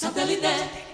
Satellite.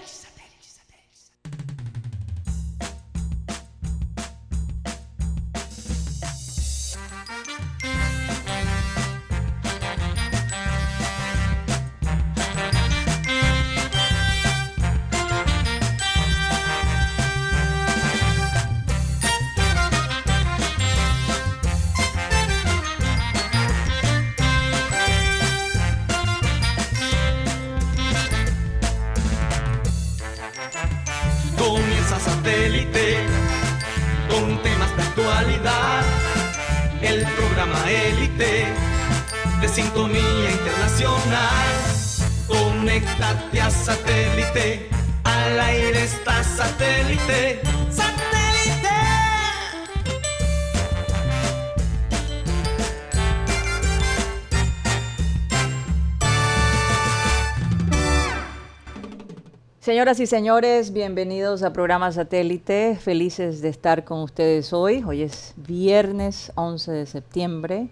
Señoras y señores, bienvenidos a programa Satélite. Felices de estar con ustedes hoy. Hoy es viernes 11 de septiembre.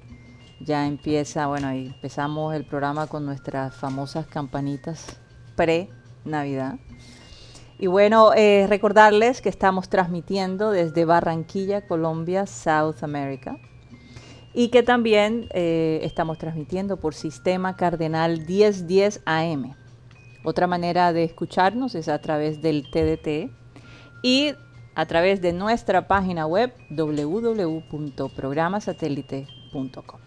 Ya empieza, bueno, empezamos el programa con nuestras famosas campanitas pre-Navidad. Y bueno, eh, recordarles que estamos transmitiendo desde Barranquilla, Colombia, South America. Y que también eh, estamos transmitiendo por sistema cardenal 1010 AM otra manera de escucharnos es a través del TDT y a través de nuestra página web www.programasatélite.com.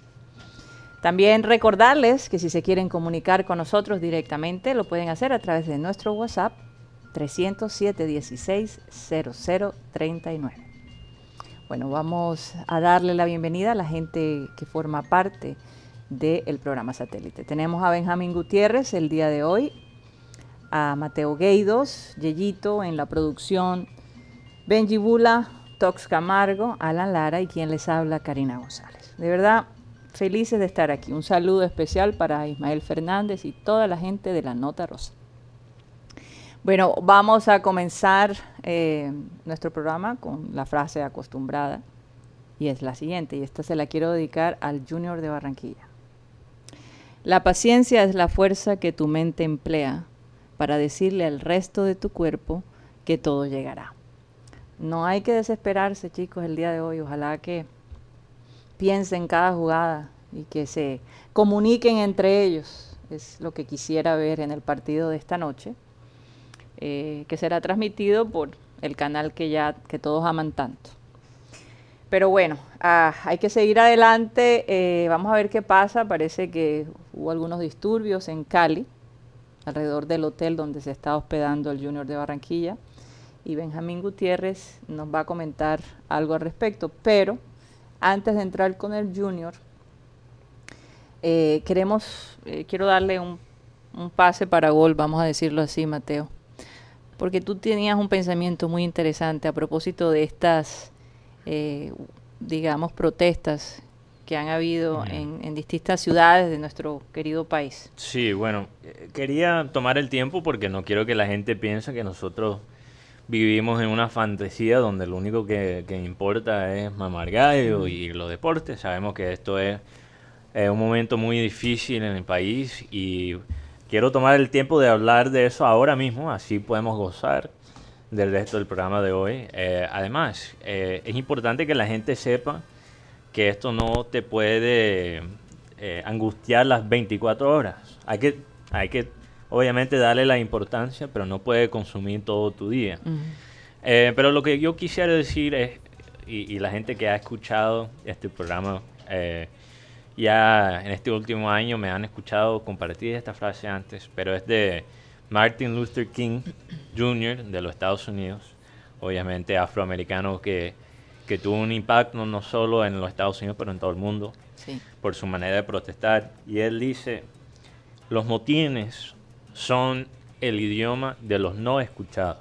También recordarles que si se quieren comunicar con nosotros directamente, lo pueden hacer a través de nuestro WhatsApp 307 16 0039. Bueno, vamos a darle la bienvenida a la gente que forma parte del programa satélite. Tenemos a Benjamín Gutiérrez el día de hoy, a Mateo Gueidos, Yeyito en la producción, Benji Bula, Tox Camargo, Alan Lara y quien les habla, Karina González. De verdad, felices de estar aquí. Un saludo especial para Ismael Fernández y toda la gente de la Nota Rosa. Bueno, vamos a comenzar eh, nuestro programa con la frase acostumbrada y es la siguiente, y esta se la quiero dedicar al Junior de Barranquilla. La paciencia es la fuerza que tu mente emplea para decirle al resto de tu cuerpo que todo llegará. No hay que desesperarse, chicos, el día de hoy. Ojalá que piensen cada jugada y que se comuniquen entre ellos. Es lo que quisiera ver en el partido de esta noche, eh, que será transmitido por el canal que ya que todos aman tanto. Pero bueno, ah, hay que seguir adelante. Eh, vamos a ver qué pasa. Parece que hubo algunos disturbios en Cali alrededor del hotel donde se está hospedando el Junior de Barranquilla. Y Benjamín Gutiérrez nos va a comentar algo al respecto. Pero antes de entrar con el Junior, eh, queremos, eh, quiero darle un, pase para gol, vamos a decirlo así, Mateo. Porque tú tenías un pensamiento muy interesante a propósito de estas, eh, digamos, protestas que han habido en, distintas ciudades de nuestro querido país. Sí, bueno, quería tomar el tiempo porque no quiero que la gente piense que nosotros vivimos en una fantasía donde lo único que, importa es mamar gallo y los deportes. Sabemos que esto es un momento muy difícil en el país y quiero tomar el tiempo de hablar de eso ahora mismo, así podemos gozar del resto del programa de hoy. Eh, además, eh, es importante que la gente sepa que esto no te puede eh, angustiar las 24 horas. Hay que, hay que, obviamente, darle la importancia, pero no puede consumir todo tu día. Eh, pero lo que yo quisiera decir es, y, la gente que ha escuchado este programa, eh, ya en este último año me han escuchado compartir esta frase antes, pero es de Martin Luther King Jr. de los Estados Unidos, obviamente afroamericano que que tuvo un impacto no solo en los Estados Unidos, pero en todo el mundo, por su manera de protestar. Y él dice, los motines son el idioma de los no escuchados.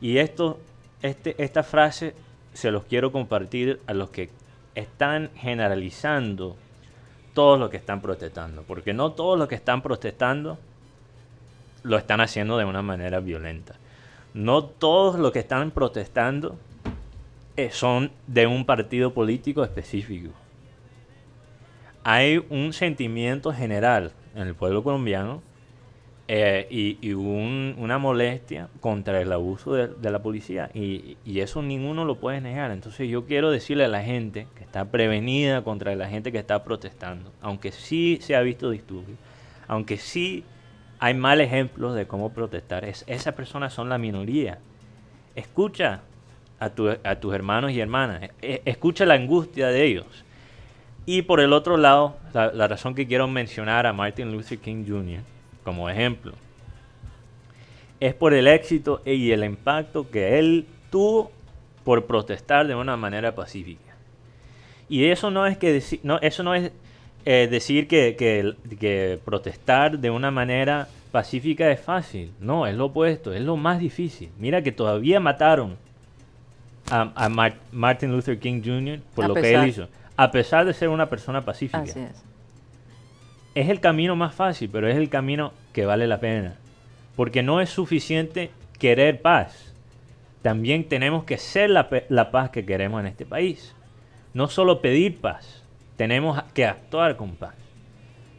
Y esto, este, esta frase se los quiero compartir a los que están generalizando todos los que están protestando, porque no todos los que están protestando lo están haciendo de una manera violenta. No todos los que están protestando son de un partido político específico. Hay un sentimiento general en el pueblo colombiano eh, y, una molestia contra el abuso de, de la policía y, eso ninguno lo puede negar. Entonces yo quiero decirle a la gente que está prevenida contra la gente que está protestando, aunque sí se ha visto disturbio, aunque sí hay mal ejemplos de cómo protestar, es, esas personas son la minoría. Escucha a, tu- a tus hermanos y hermanas, e- escucha la angustia de ellos. Y por el otro lado, la, razón que quiero mencionar a Martin Luther King Jr. como ejemplo es por el éxito y el impacto que él tuvo por protestar de una manera pacífica. Y eso no es que no, eso no es eh, decir que- que protestar de una manera pacífica es fácil. No, es lo opuesto, es lo más difícil. Mira que todavía mataron a, a Mar- Martin Luther King Jr. por A lo que pesar. él hizo, a pesar de ser una persona pacífica. Así es. Es el camino más fácil, pero es el camino que vale la pena. Porque no es suficiente querer paz. También tenemos que ser la, la paz que queremos en este país. No solo pedir paz, tenemos que actuar con paz.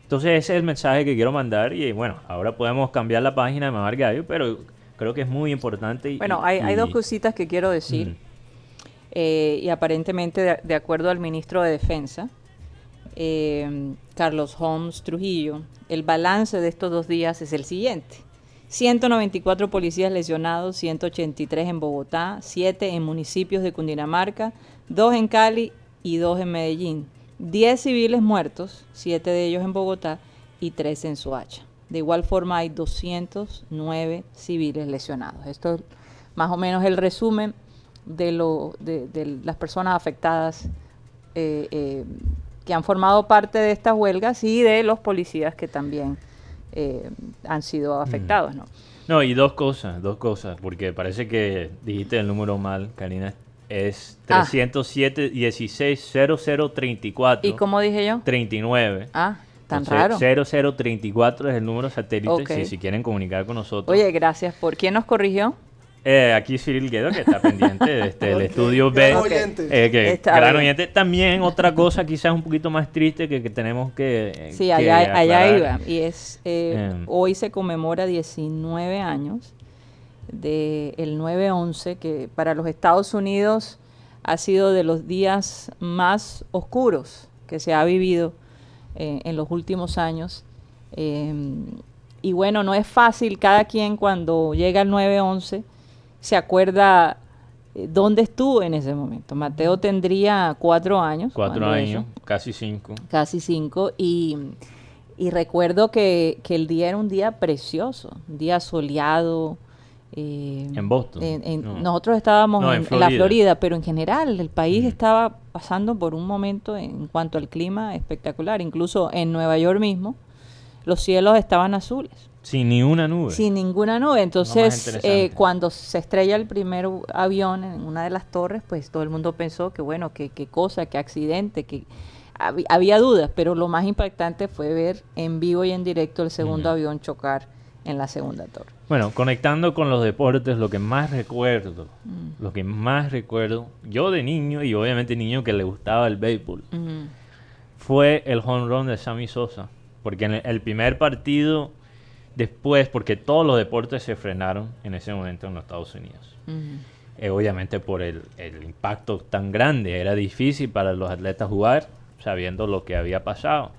Entonces ese es el mensaje que quiero mandar y bueno, ahora podemos cambiar la página de Mamar Gallo, pero creo que es muy importante. y- Bueno, hay, hay y- dos cositas que quiero decir. Mm. Eh, y aparentemente, de, acuerdo al ministro de Defensa, eh, Carlos Holmes Trujillo, el balance de estos dos días es el siguiente. 194 policías lesionados, 183 en Bogotá, 7 en municipios de Cundinamarca, 2 en Cali y 2 en Medellín. 10 civiles muertos, 7 de ellos en Bogotá y 3 en Soacha. De igual forma hay 209 civiles lesionados. Esto es más o menos el resumen de, lo, de, de las personas afectadas eh, eh, que han formado parte de estas huelgas y de los policías que también eh, han sido afectados. ¿no? No, y dos cosas, dos cosas, porque parece que dijiste el número mal, Karina. Es Ah. 307 16 0034 ¿Y cómo dije yo? 39. Ah, tan Entonces, raro. 0034 es el número satélite si, si quieren comunicar con nosotros. Oye, gracias. ¿Por quién nos corrigió? Eh, aquí Cyril Guedo, que está pendiente este, el Ok, estudio gran B. oyente. Eh, que Está gran oyente. También otra cosa quizás un poquito más triste que, que tenemos que eh, Sí, que allá, allá iba. Y es, eh, Em. hoy se conmemora 19 años del 9-11, que para los Estados Unidos ha sido de los días más oscuros que se ha vivido eh, en los últimos años. Em, y bueno, no es fácil, cada quien cuando llega el 9-11 se acuerda eh, dónde estuvo en ese momento. Mateo tendría cuatro años. Cuatro años, eso casi cinco. casi cinco, y, y recuerdo que, que el día era un día precioso, un día soleado. eh, En Boston, en- en- no. Nosotros estábamos No, en, la Florida. Pero en general el país estaba pasando por un momento en cuanto al clima espectacular. Incluso en Nueva York mismo, los cielos estaban azules Sin ni una nube. sin ninguna nube. Entonces, eh, cuando se estrella el primer avión en una de las torres, pues todo el mundo pensó que, bueno, que qué cosa, qué accidente, que había dudas, pero lo más impactante fue ver en vivo y en directo el segundo avión chocar en la segunda torre. Bueno, conectando con los deportes, lo que más recuerdo, Mm. lo que más recuerdo, yo de niño y obviamente niño que le gustaba el béisbol, fue el home run de Sammy Sosa. Porque en el, el primer partido, después, porque todos los deportes se frenaron en ese momento en los Estados Unidos. Eh, obviamente por el, el impacto tan grande, era difícil para los atletas jugar, sabiendo lo que había pasado.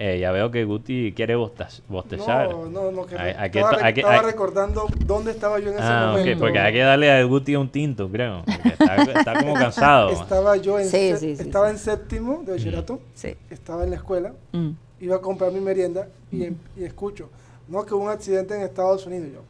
Eh, ya veo que Guti quiere bostezar. No, no, no, que Hay- re- hay que estaba, to- re- hay que- estaba hay- recordando dónde estaba yo en ese Ah, ok, momento. porque hay que darle a Guti un tinto, creo. Está, está como cansado. Estaba yo en, Sí, sé- sí, sí, estaba sí. en séptimo de bachillerato, Sí. estaba en la escuela, Mm. iba a comprar mi merienda y, em- y escucho, no, que hubo un accidente en Estados Unidos.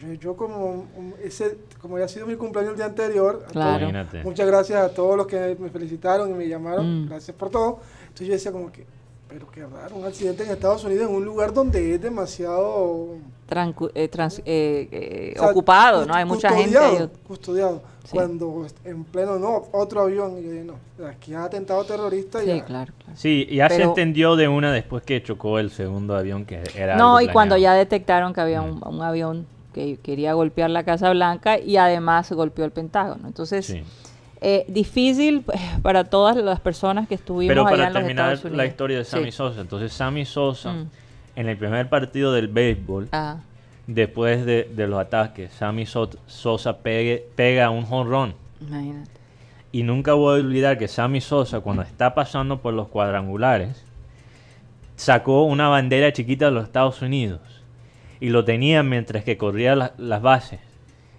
Yo, yo, como, ese, como ya ha sido mi cumpleaños el día anterior, Claro. todos- muchas gracias a todos los que me felicitaron y me llamaron, Mm. gracias por todo. Entonces yo decía como que, pero qué raro, un accidente en Estados Unidos en un lugar donde es demasiado... Trancu- eh, trans- eh, eh, o sea, ocupado, ¿no? Hay mucha gente. Custodiado. Sí. Cuando en pleno, no, otro avión. Y yo dije, no, aquí hay atentado terrorista. Sí, ya. claro, claro. Sí, ya se Pero- entendió de una después que chocó el segundo avión que era. No, algo y cuando ya detectaron que había un, un avión que quería golpear la Casa Blanca y además golpeó el Pentágono. Entonces, Sí. eh, difícil pues, para todas las personas que estuvimos Pero allá para en los terminar Estados la historia de Sammy Sí. Sosa, entonces Sammy Sosa Mm. en el primer partido del béisbol, Ah, después de, de los ataques, Sammy So- Sosa pegue- pega un jonrón. imagínate. Y nunca voy a olvidar que Sammy Sosa, cuando está pasando por los cuadrangulares, sacó una bandera chiquita de los Estados Unidos y lo tenía mientras que corría la- las bases.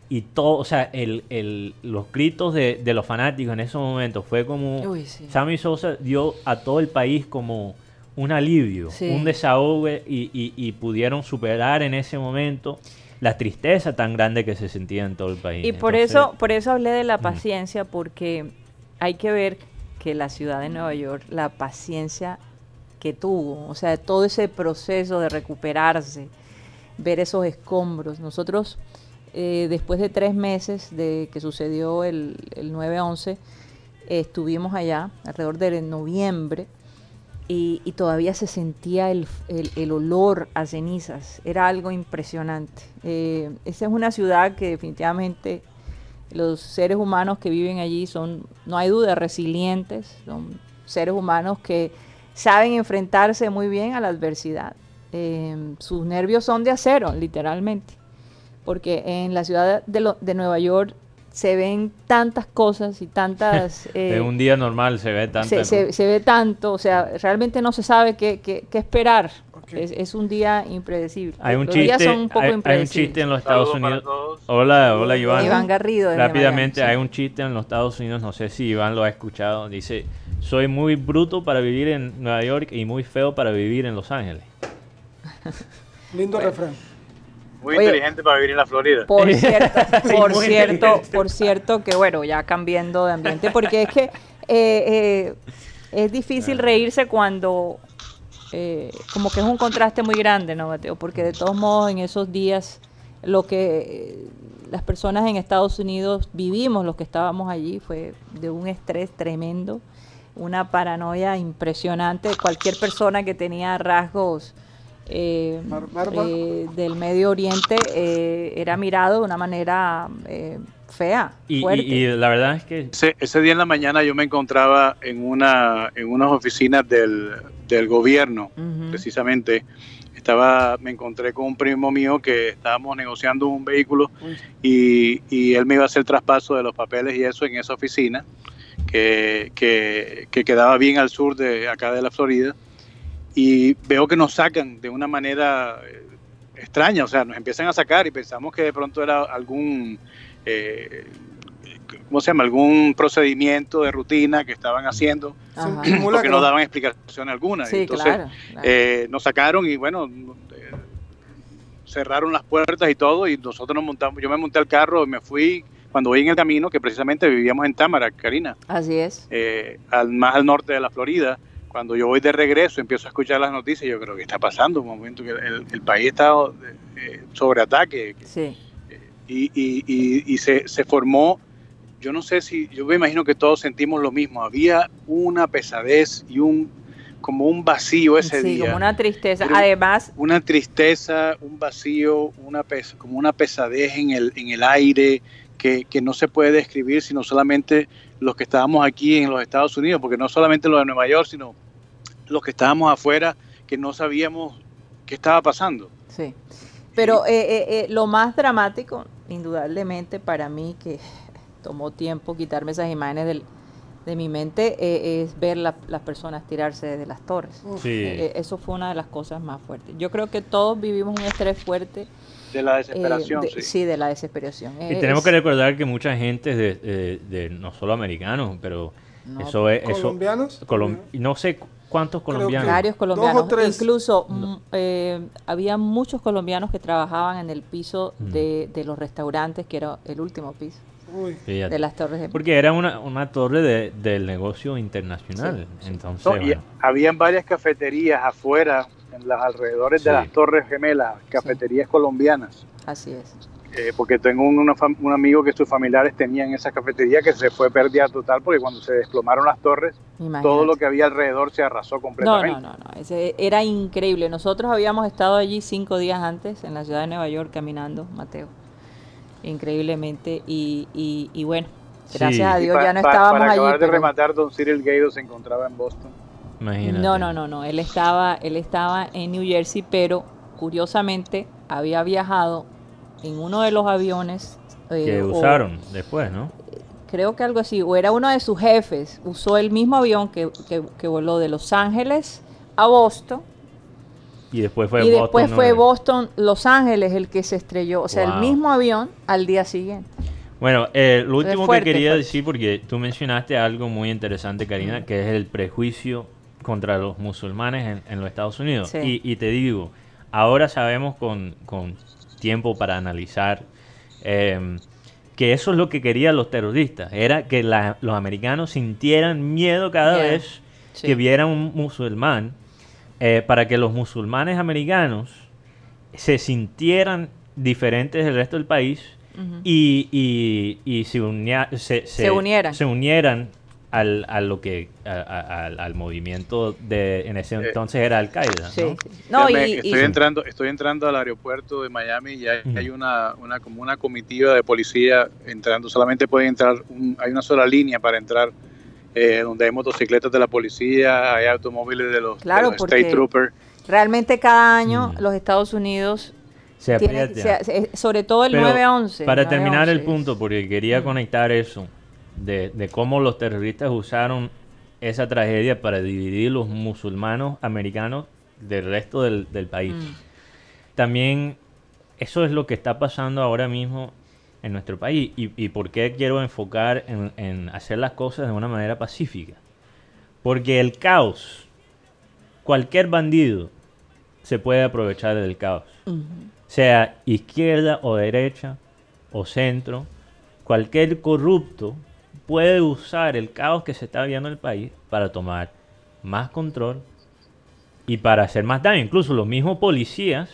Y todo, o sea, el, el- los gritos de, de los fanáticos en ese momento fue como. Uy, sí. Sammy Sosa dio a todo el país como un alivio, Sí. un desahogo y, y- y pudieron superar en ese momento la tristeza tan grande que se sentía en todo el país. Y por Entonces, eso, por eso hablé de la paciencia, porque hay que ver que la ciudad de Nueva York, la paciencia que tuvo, o sea, todo ese proceso de recuperarse, ver esos escombros. Nosotros, eh, después de tres meses de que sucedió el, el 9-11, eh, estuvimos allá alrededor de noviembre y, todavía se sentía el, el- el olor a cenizas. Era algo impresionante. Eh, esa es una ciudad que definitivamente los seres humanos que viven allí son, no hay duda, resilientes, son seres humanos que saben enfrentarse muy bien a la adversidad. Eh, sus nervios son de acero, literalmente, porque en la ciudad de, de Nueva York se ven tantas cosas y tantas... eh, en un día normal se ve tanto. se, se- se ve tanto, o sea, realmente no se sabe qué, qué- qué esperar. Es, es un día impredecible. Hay un Los días chiste, son un poco hay, hay un chiste en los Estados Unidos. Hola, hola Iván. Iván Garrido. desde Rápidamente, Miami, hay sí. un chiste en los Estados Unidos, no sé si Iván lo ha escuchado. Dice, soy muy bruto para vivir en Nueva York y muy feo para vivir en Los Ángeles. Lindo refrán. Muy Oye. inteligente para vivir en la Florida. Por cierto, por cierto, por cierto que bueno, ya cambiando de ambiente, porque es que eh, eh, es difícil reírse cuando eh, como que es un contraste muy grande, ¿no, Mateo? Porque de todos modos en esos días lo que eh, las personas en Estados Unidos vivimos, los que estábamos allí, fue de un estrés tremendo, una paranoia impresionante. Cualquier persona que tenía rasgos eh, eh, del Medio Oriente eh, era mirado de una manera eh, fea, Y, y- fuerte. y la verdad es que Ese, ese día en la mañana yo me encontraba en una en unas oficinas del, del gobierno, precisamente. Estaba, me encontré con un primo mío que estábamos negociando un vehículo y, y él me iba a hacer traspaso de los papeles y eso en esa oficina que, que, que quedaba bien al sur de acá de la Florida y veo que nos sacan de una manera eh, extraña, o sea, nos empiezan a sacar y pensamos que de pronto era algún, eh, ¿cómo se llama? Algún procedimiento de rutina que estaban haciendo Ajá. Porque no daban explicación alguna. Sí, Entonces, claro. claro. eh, nos sacaron y bueno, eh, cerraron las puertas y todo y nosotros nos montamos, yo me monté al carro y me fui cuando voy en el camino, que precisamente vivíamos en Támara, Karina, Así es. eh, al, más al norte de la Florida. Cuando yo voy de regreso, empiezo a escuchar las noticias, yo creo que está pasando un momento que el, el país está eh, sobre ataque Sí. y, y- y- y se, se formó, yo no sé si, yo me imagino que todos sentimos lo mismo, había una pesadez y un como un vacío ese sí, día como una tristeza. Pero- Además, una tristeza, un vacío, una pes- como una pesadez en el, en el aire que, que no se puede describir, sino solamente los que estábamos aquí en los Estados Unidos, porque no solamente los de Nueva York, sino los que estábamos afuera, que no sabíamos qué estaba pasando. sí. Pero eh, eh, eh, lo más dramático, indudablemente para mí, que tomó tiempo quitarme esas imágenes del- de mi mente, eh, es ver la- las personas tirarse desde las torres. Sí. Eso fue una de las cosas más fuertes. Yo creo que todos vivimos un estrés fuerte. De la eh, desesperación, de- sí. sí, de la desesperación. y tenemos que recordar que mucha gente de, de- de no solo americanos, pero No, eso es eso ¿Colombianos? colom- no sé cu- cuántos colombianos. Varios Dos o colombianos. tres. Incluso mm, eh, había muchos colombianos que trabajaban en el piso Mm. de, de los restaurantes, que era el último piso Uy. De las torres de Porque era una, una torre de- del negocio internacional. Sí, sí. Entonces, No, y bueno, habían varias cafeterías afuera, en los alrededores de las Torres Gemelas, cafeterías colombianas. Así es. Eh, porque tengo un, un amigo que sus familiares tenían esa cafetería que se fue pérdida total porque cuando se desplomaron las torres, Imagínate. todo lo que había alrededor se arrasó No, completamente. no, no, no. ese era increíble. Nosotros habíamos estado allí cinco días antes en la ciudad de Nueva York caminando, Mateo. Increíblemente. Y, y, y bueno, Sí. gracias a Y Dios pa- ya no pa- estábamos para allí. acabar de pero- rematar, Don Cyril Gaydo se encontraba en Boston. Imagínate. No, no, no, no. Él estaba, él estaba en New Jersey, pero curiosamente había viajado en uno de los aviones eh, Que o- usaron después, ¿no? creo que algo así, o era uno de sus jefes, usó el mismo avión que, que- que voló de Los Ángeles a Boston Y después fue y Boston, después ¿no? fue Boston, Los Ángeles el que se estrelló, o sea, Wow. el mismo avión al día siguiente. Bueno, eh, lo Entonces, último fuerte, que quería fuerte. decir, porque tú mencionaste algo muy interesante, Karina, que es el prejuicio contra los musulmanes en, en los Estados Unidos. Sí. Y, y te digo, ahora sabemos con, con tiempo para analizar eh, que eso es lo que querían los terroristas, era que la- los americanos sintieran miedo cada Yeah. vez Sí. que vieran un musulmán, eh, para que los musulmanes americanos se sintieran diferentes del resto del país y, y- y se, unia- se, Se unieran. se unieran al, a lo que a- a- al, al movimiento de en ese entonces era Al Qaeda Sí, ¿no? sí. No, y, Carmen, y- estoy entrando, estoy entrando al aeropuerto de Miami y hay, hay una, una como una comitiva de policía entrando. Solamente pueden entrar, un- hay una sola línea para entrar, eh, donde hay motocicletas de la policía, hay automóviles de los, de Claro, los porque state troopers. realmente cada año Mm. los Estados Unidos Se se- sobre todo el Pero 9-11. Para terminar el 9-11, punto, porque quería Mm. conectar eso, de, de cómo los terroristas usaron esa tragedia para dividir los musulmanos americanos del resto del, del país. Mm. También eso es lo que está pasando ahora mismo en nuestro país y, y por qué quiero enfocar en, en hacer las cosas de una manera pacífica. Porque el caos, cualquier bandido se puede aprovechar del caos sea izquierda o derecha o centro, cualquier corrupto puede usar el caos que se está viendo en el país para tomar más control y para hacer más daño. Incluso los mismos policías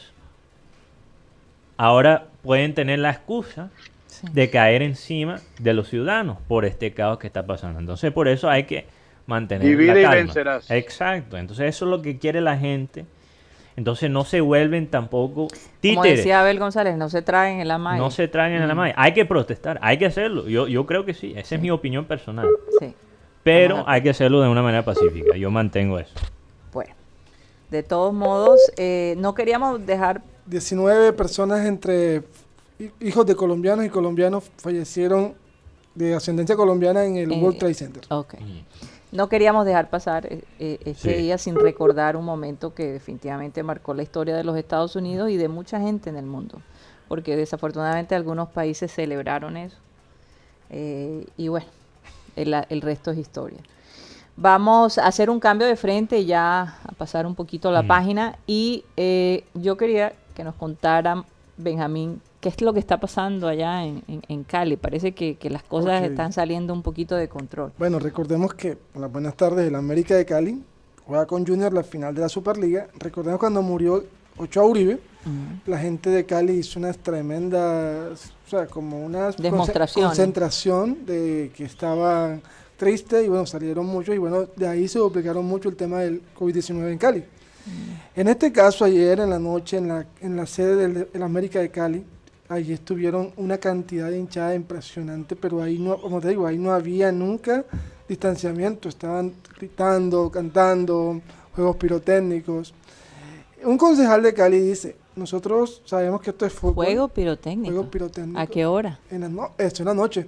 ahora pueden tener la excusa Sí. de caer encima de los ciudadanos por este caos que está pasando. Entonces, por eso hay que mantener Divide la y calma. vencerás. Exacto. Entonces, eso es lo que quiere la gente. Entonces, no se vuelven tampoco Como títeres. decía Abel González, no se traen el amague. No se traen en la malla. Hay que protestar, hay que hacerlo. Yo, yo creo que sí, esa es mi opinión personal. Sí. Pero hay que hacerlo de una manera pacífica. Yo mantengo eso. Bueno, de todos modos, eh, no queríamos dejar 19 personas entre hi- hijos de colombianos y colombianos fallecieron de ascendencia colombiana en el Eh, World Trade Center. Ok. No queríamos dejar pasar eh, eh, este Sí. día sin recordar un momento que definitivamente marcó la historia de los Estados Unidos y de mucha gente en el mundo, porque desafortunadamente algunos países celebraron eso. Eh, y bueno, el, el resto es historia. Vamos a hacer un cambio de frente ya a pasar un poquito la Mm. página y eh, yo quería que nos contara Benjamín qué es lo que está pasando allá en, en- en Cali. Parece que, que las cosas están saliendo un poquito de control. Bueno, recordemos que las buenas tardes el América de Cali juega con Junior la final de la Superliga. Recordemos cuando murió Ochoa Uribe, la gente de Cali hizo unas tremendas, o sea, como unas Demostraciones. concentración de que estaban tristes y bueno, salieron muchos y bueno, de ahí se duplicaron mucho el tema del COVID-19 en Cali. En este caso, ayer en la noche, en la, en la sede del, del América de Cali, allí estuvieron una cantidad de hinchada impresionante, pero ahí no, como te digo, ahí no había nunca distanciamiento, estaban gritando, cantando, juegos pirotécnicos. Un concejal de Cali dice, nosotros sabemos que esto es fútbol. Juego pirotécnico. Juego pirotécnico. ¿A qué hora? En la no- esto en la noche.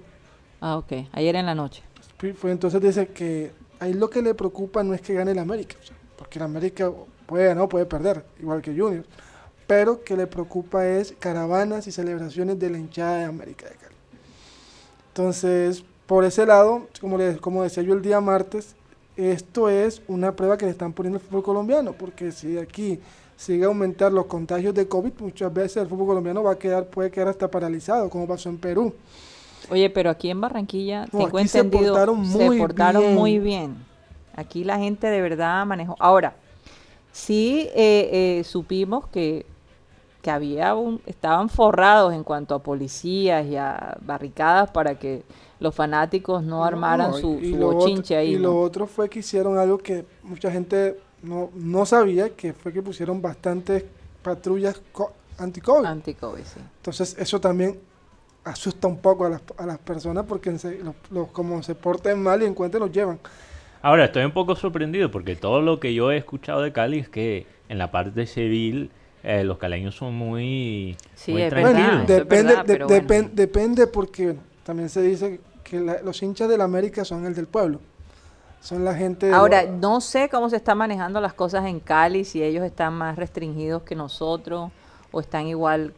Ah, ok. Ayer en la noche. Fue- fue entonces dice que ahí lo que le preocupa no es que gane el América, o sea, porque el América puede ganar o puede perder, igual que Junior, pero que le preocupa es caravanas y celebraciones de la hinchada de América de Cali. Entonces, por ese lado, como, le- como decía yo el día martes, esto es una prueba que le están poniendo al fútbol colombiano, porque si aquí sigue a aumentar los contagios de COVID, muchas veces el fútbol colombiano va a quedar, puede quedar hasta paralizado, como pasó en Perú. Oye, pero aquí en Barranquilla, No, tengo aquí se portaron se muy portaron bien. muy bien. Aquí la gente de verdad manejó. Ahora, sí eh, eh, supimos que, que había un, estaban forrados en cuanto a policías y a barricadas para que los fanáticos no armaran No, su, y su otro- bochinche ahí. Y ¿no? lo otro fue que hicieron algo que mucha gente no, no sabía, que fue que pusieron bastantes patrullas co- anti-COVID. Anti-COVID, sí. Entonces eso también asusta un poco a las, a las personas porque se- los, los- como se porten mal y encuentren los llevan. Ahora, estoy un poco sorprendido porque todo lo que yo he escuchado de Cali es que en la parte civil eh, los caleños son muy, Sí, muy tranquilos. depende, verdad, de- bueno. depen- depende porque también se dice que la- los hinchas del América son el del pueblo. Son la gente... de Ahora, no sé cómo se están manejando las cosas en Cali, si ellos están más restringidos que nosotros o están igual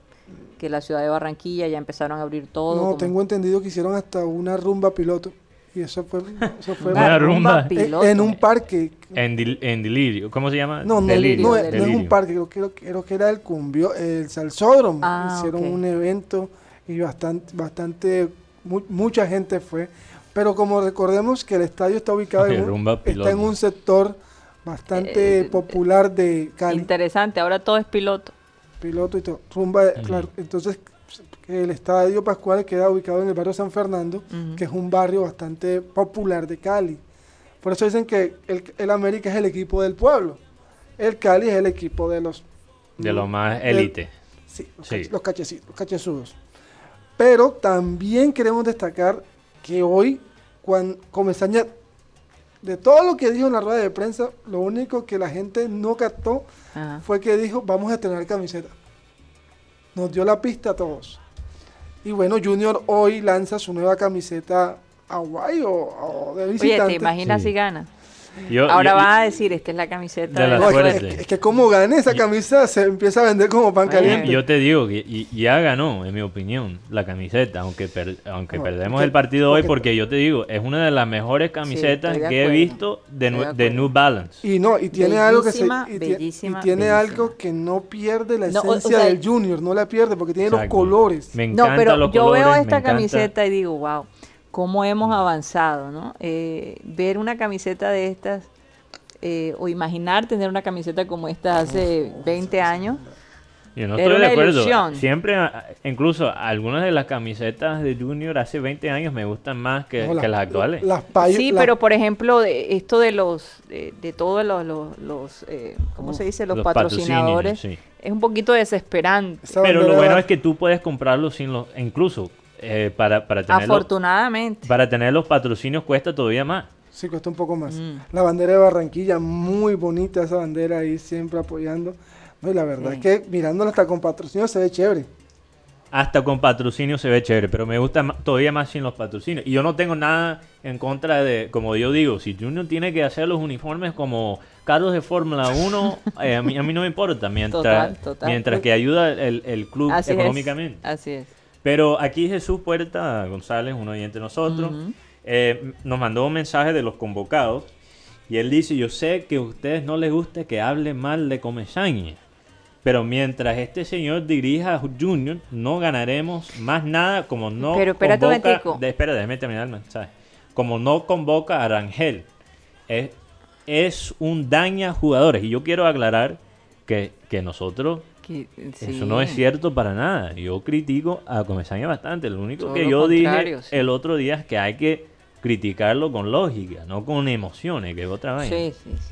que la ciudad de Barranquilla, ya empezaron a abrir todo. no, como- tengo entendido que hicieron hasta una rumba piloto. Y eso fue... Eso fue Una rumba. en- piloto. en un parque. En, dil- en delirio, ¿cómo se llama? No, no, Delirio, no, es- no es delirio. un parque, creo, que- creo que era el cumbio, el salsódromo. Ah, Hicieron un evento y bastante, bastante, mu- mucha gente fue. Pero como recordemos que el estadio está ubicado en un, está en un sector bastante Eh, popular de Cali, Interesante, ahora todo es piloto. piloto y todo. Rumba, claro. Entonces, el estadio Pascual queda ubicado en el barrio San Fernando, que es un barrio bastante popular de Cali. Por eso dicen que el, el América es el equipo del pueblo. El Cali es el equipo de los... De lo más del- élite. Sí, los, Sí. cache- los cachecitos, los cachezudos. Pero también queremos destacar que hoy, cuando Comesaña, de todo lo que dijo en la rueda de prensa, lo único que la gente no captó Ajá. fue que dijo, vamos a tener camiseta. Nos dio la pista a todos. Y bueno, Junior hoy lanza su nueva camiseta Hawaii o, o de Oye, visitante. ¿te imaginas Sí. si gana? Yo- Ahora yo- van a decir, esta es la camiseta De la No, es, que- suerte. es que, es que como gane esa camisa se empieza a vender como pan caliente. Yo te digo que y- ya ganó, en mi opinión, la camiseta, aunque per- aunque No, perdemos porque- el partido hoy, porque- yo te digo, es una de las mejores camisetas de que he visto de, de de. New Balance. Y no, y tiene algo que se Bellísima, y, ti- y bellísima, tiene bellísima. algo que no pierde la No, o- o esencia sea, del Junior, no la pierde porque tiene los Exacto. colores. Me No, encantan pero los yo colores, veo esta encanta- camiseta y digo, wow, cómo hemos avanzado, ¿no? Eh, ver una camiseta de estas, eh, o imaginar tener una camiseta como esta hace 20 años, Yo no estoy de acuerdo. ilusión. Siempre, a- incluso algunas de las camisetas de Junior hace 20 años me gustan más que, No, que las actuales. Las sí, pero por ejemplo, de- esto de los, de, de todos los, los, los, eh, ¿cómo se dice? Los, Los patrocinadores, sí. es un poquito desesperante. Pero lo bueno es que tú puedes comprarlos sin los, incluso eh, para, para, tener los, Afortunadamente. para tener los patrocinios cuesta todavía más. Sí, cuesta un poco más. Mm. La bandera de Barranquilla, muy bonita esa bandera ahí, siempre apoyando. No, y la verdad Sí. es que mirándola hasta con patrocinio se ve chévere. Hasta con patrocinio se ve chévere, pero me gusta todavía más sin los patrocinios. Y yo no tengo nada en contra de, como yo digo, si Junior tiene que hacer los uniformes como carros de Fórmula 1, eh, a, mí, a mí no me importa, mientras, Total, total. mientras que ayuda el, el club Así es, económicamente. Así es. Pero aquí Jesús Puerta González, un oyente de nosotros, eh, nos mandó un mensaje de los convocados y él dice, yo sé que a ustedes no les gusta que hable mal de Comesaña, pero mientras este señor dirija a Junior, no ganaremos más nada como no Pero espérate un convoca... de- espera, déjame terminar el mensaje. Como no convoca a Rangel. Es, es un daña jugadores. Y yo quiero aclarar que, que nosotros Que- sí. eso no es cierto para nada. Yo critico a Comesaña bastante. Lo único Todo que lo yo dije sí. el otro día es que hay que criticarlo con lógica, no con emociones, que es otra vaina. Sí, sí, sí.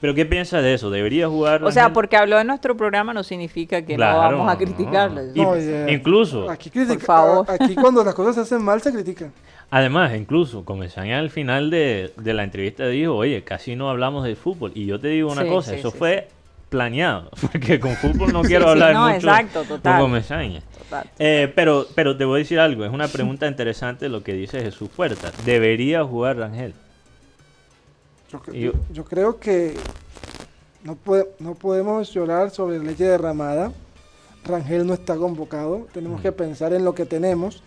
Pero ¿qué piensas de eso? ¿Debería jugar? O sea, porque habló en nuestro programa no significa que Claro, no vamos a no. criticarlo. Y- No, ya. incluso, Aquí, critica- Por favor. aquí cuando las cosas se hacen mal se critican. además, incluso Comesaña al final de, de la entrevista dijo, oye, casi no hablamos de fútbol. Y yo te digo una Sí, cosa, sí, eso sí, fue planeado, porque con fútbol no Sí, quiero sí, hablar no, mucho exacto, total. con Comesaña. Total. Eh, pero, pero te voy a decir algo, es una pregunta interesante lo que dice Jesús Puerta. ¿Debería jugar Rangel? Yo, yo- yo creo que no, puede- no podemos llorar sobre leche derramada. Rangel no está convocado. Tenemos Mm. que pensar en lo que tenemos.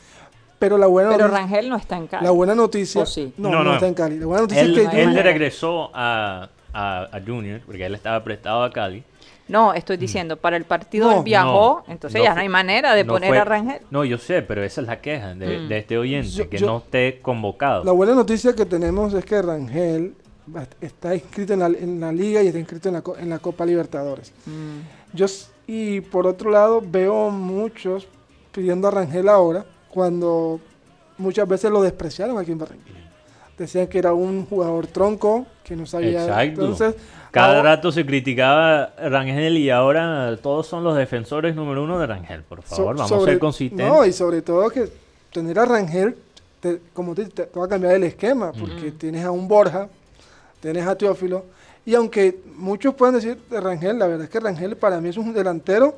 Pero la buena, Pero Rangel no está en Cali. la buena noticia. ¿O sí? No, No, no, no. está en Cali. La buena noticia Él, es que él manera. regresó a, a, a Junior, porque él estaba prestado a Cali. No, estoy diciendo, para el partido No, él viajó, no, entonces no ya fue- no hay manera de no poner fue- a Rangel. No, yo sé, pero esa es la queja de, Mm. de este oyente, Yo- que yo- no esté convocado. La buena noticia que tenemos es que Rangel está inscrito en la, en la liga y está inscrito en la, co- en la Copa Libertadores. Mm. Yo, y por otro lado, veo muchos pidiendo a Rangel ahora, cuando muchas veces lo despreciaron aquí en Barranquilla. Decían que era un jugador tronco, que no sabía. Exacto. Entonces, Cada ahora- rato se criticaba Rangel y ahora todos son los defensores número uno de Rangel. Por so- favor, vamos a ser consistentes. No, y sobre todo que tener a Rangel, te- como te, va a cambiar el esquema, porque tienes a un Borja tenés a Teófilo. Y aunque muchos pueden decir de Rangel, la verdad es que Rangel para mí es un delantero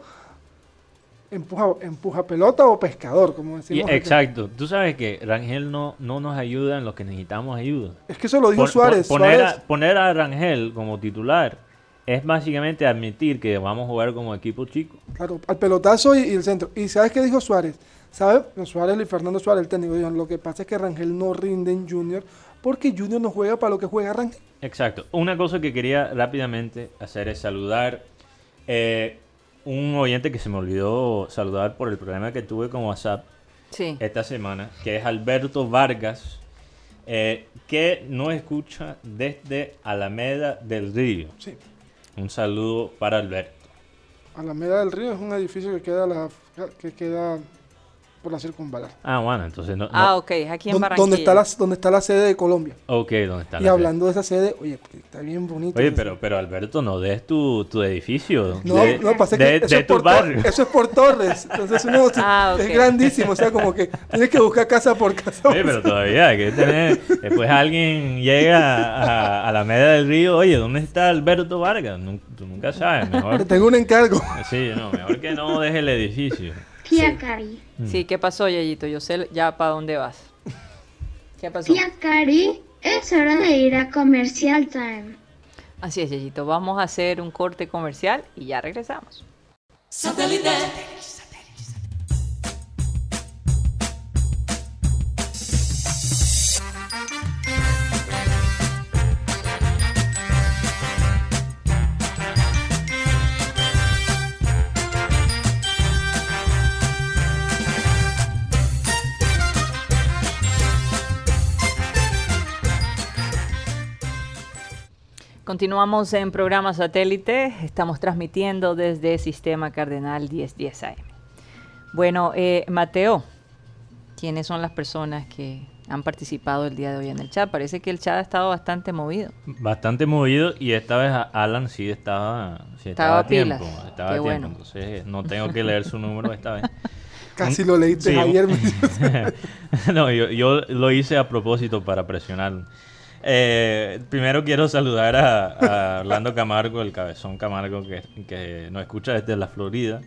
empuja, empuja pelota o pescador, como Y- decimos. acá. exacto. Tú sabes que Rangel no, no nos ayuda en lo que necesitamos ayuda. Es que eso lo dijo Pon- Suárez. pon- poner, Suárez A, poner a Rangel como titular es básicamente admitir que vamos a jugar como equipo chico. Claro, al pelotazo y, y el centro. ¿Y sabes qué dijo Suárez? ¿Sabe? No, Suárez y Fernando Suárez, el técnico, dijeron, lo que pasa es que Rangel no rinde en Junior porque Junior no juega para lo que juega Rangel. Exacto. Una cosa que quería rápidamente hacer es saludar eh, un oyente que se me olvidó saludar por el problema que tuve con WhatsApp Sí. esta semana, que es Alberto Vargas, eh, que nos escucha desde Alameda del Río. Sí. Un saludo para Alberto. Alameda del Río es un edificio que queda, a la, que queda por la circunvalar. Ah, bueno, entonces no... no- Ah, ok, es aquí en Barranquilla. donde, está la, donde está la sede de Colombia. Ok, ¿dónde está Y la hablando de esa sede, oye, porque está bien bonito. Oye, pero, pero Alberto, no des tu, tu edificio. No, de, no, pasa de- que eso, de es tu por barrio. Eso es por Torres. Entonces uno Ah, ok. es grandísimo. O sea, como que tienes que buscar casa por casa. Oye, pero todavía hay que tener. Después alguien llega a, a la media del río. Oye, ¿dónde está Alberto Vargas? Nu- tú nunca sabes. Mejor. Tengo un encargo. Sí, no, mejor que no deje el edificio. Tía Cari. Sí, ¿qué pasó, Yayito? Yo sé ya para dónde vas. ¿Qué pasó? Tía Cari, es hora de ir a Comercial Time. Así es, Yayito. Vamos a hacer un corte comercial y ya regresamos. Continuamos en programa satélite. Estamos transmitiendo desde Sistema Cardenal 1010 AM. Bueno, eh, Mateo, ¿quiénes son las personas que han participado el día de hoy en el chat? Parece que el chat ha estado bastante movido. Bastante movido y esta vez Alan sí estaba, sí Estaba estaba, a tiempo. pilas. Estaba Qué a tiempo. bueno. Entonces no tengo que leer su número esta vez. Casi lo leíste Sí, ayer. no, yo, yo lo hice a propósito para presionar. Eh, primero quiero saludar a, a Orlando Camargo, el cabezón Camargo que, que nos escucha desde la Florida.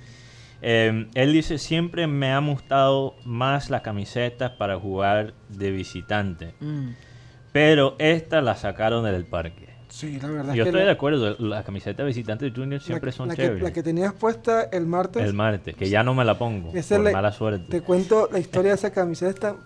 Eh, él dice, siempre me han gustado más las camisetas para jugar de visitante, Mm. pero esta la sacaron del parque. Sí, la verdad Yo es que estoy la- de acuerdo, las camisetas de visitante de Junior siempre la, son la que, chéveres. la que tenías puesta el martes. El martes, que ya no me la pongo, esa por le- mala suerte. Te cuento la historia de esa camiseta.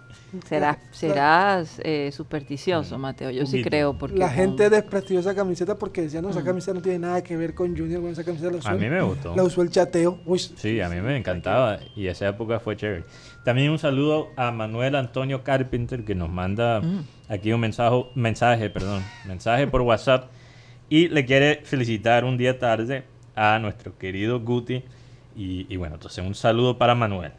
Serás, serás eh, supersticioso, Mateo. Yo sí creo. Porque La gente desprestigió esa camiseta porque decían, no, esa Mm. camiseta no tiene nada que ver con Junior. Bueno, esa camiseta la usó, A mí me gustó. la usó el chateo. Uy, Sí, a mí me encantaba y esa época fue chévere. También un saludo a Manuel Antonio Carpenter que nos manda Mm. aquí un mensaje, mensaje, perdón, mensaje por WhatsApp y le quiere felicitar un día tarde a nuestro querido Guti y, y bueno, entonces un saludo para Manuel.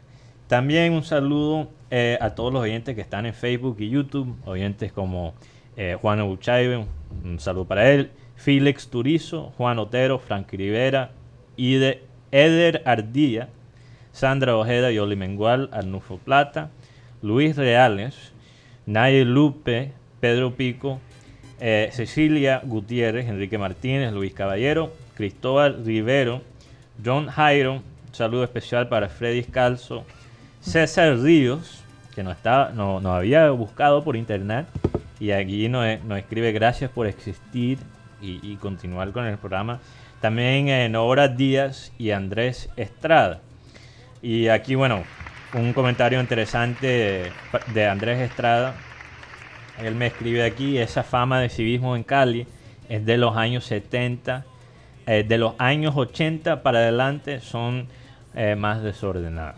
También un saludo eh, a todos los oyentes que están en Facebook y YouTube, oyentes como eh, Juan Uchaide, un, saludo para él, Félix Turizo, Juan Otero, Frank Rivera, Ide, Eder Ardilla, Sandra Ojeda, Yoli Mengual, Arnulfo Plata, Luis Reales, Naye Lupe, Pedro Pico, eh, Cecilia Gutiérrez, Enrique Martínez, Luis Caballero, Cristóbal Rivero, John Jairo, saludo especial para Freddy Calzo, César Ríos, que nos, estaba, no, nos había buscado por internet y aquí nos, nos escribe gracias por existir y, y continuar con el programa. También eh, Nora Díaz y Andrés Estrada. Y aquí, bueno, un comentario interesante de Andrés Estrada. Él me escribe aquí, esa fama de civismo en Cali es de los años 70. eh, de los años 80 para adelante son eh, más desordenadas.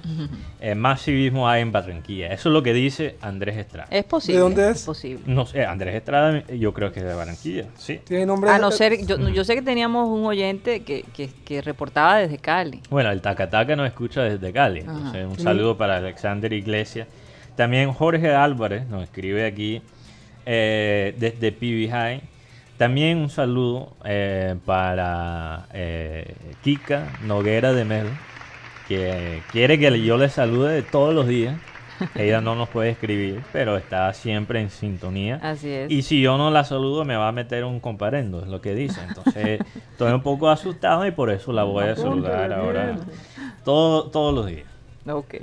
Eh, más civismo hay en Barranquilla. Eso es lo que dice Andrés Estrada. Es posible. ¿De dónde es? posible. No sé, Andrés Estrada yo creo que es de Barranquilla, sí. Tiene nombre A no ser, yo, yo sé que teníamos un oyente que, que, que reportaba desde Cali. Bueno, el Tacataca nos escucha desde Cali. Ajá. entonces, un saludo para Alexander Iglesias. También Jorge Álvarez nos escribe aquí eh, desde PB High. También un saludo eh, para eh, Kika Noguera de Mel, que quiere que yo le salude todos los días. Ella no nos puede escribir, pero está siempre en sintonía. Así es. Y si yo no la saludo, me va a meter un comparendo, es lo que dice. Entonces, estoy un poco asustado y por eso la voy a saludar ahora todo, todos los días. Ok.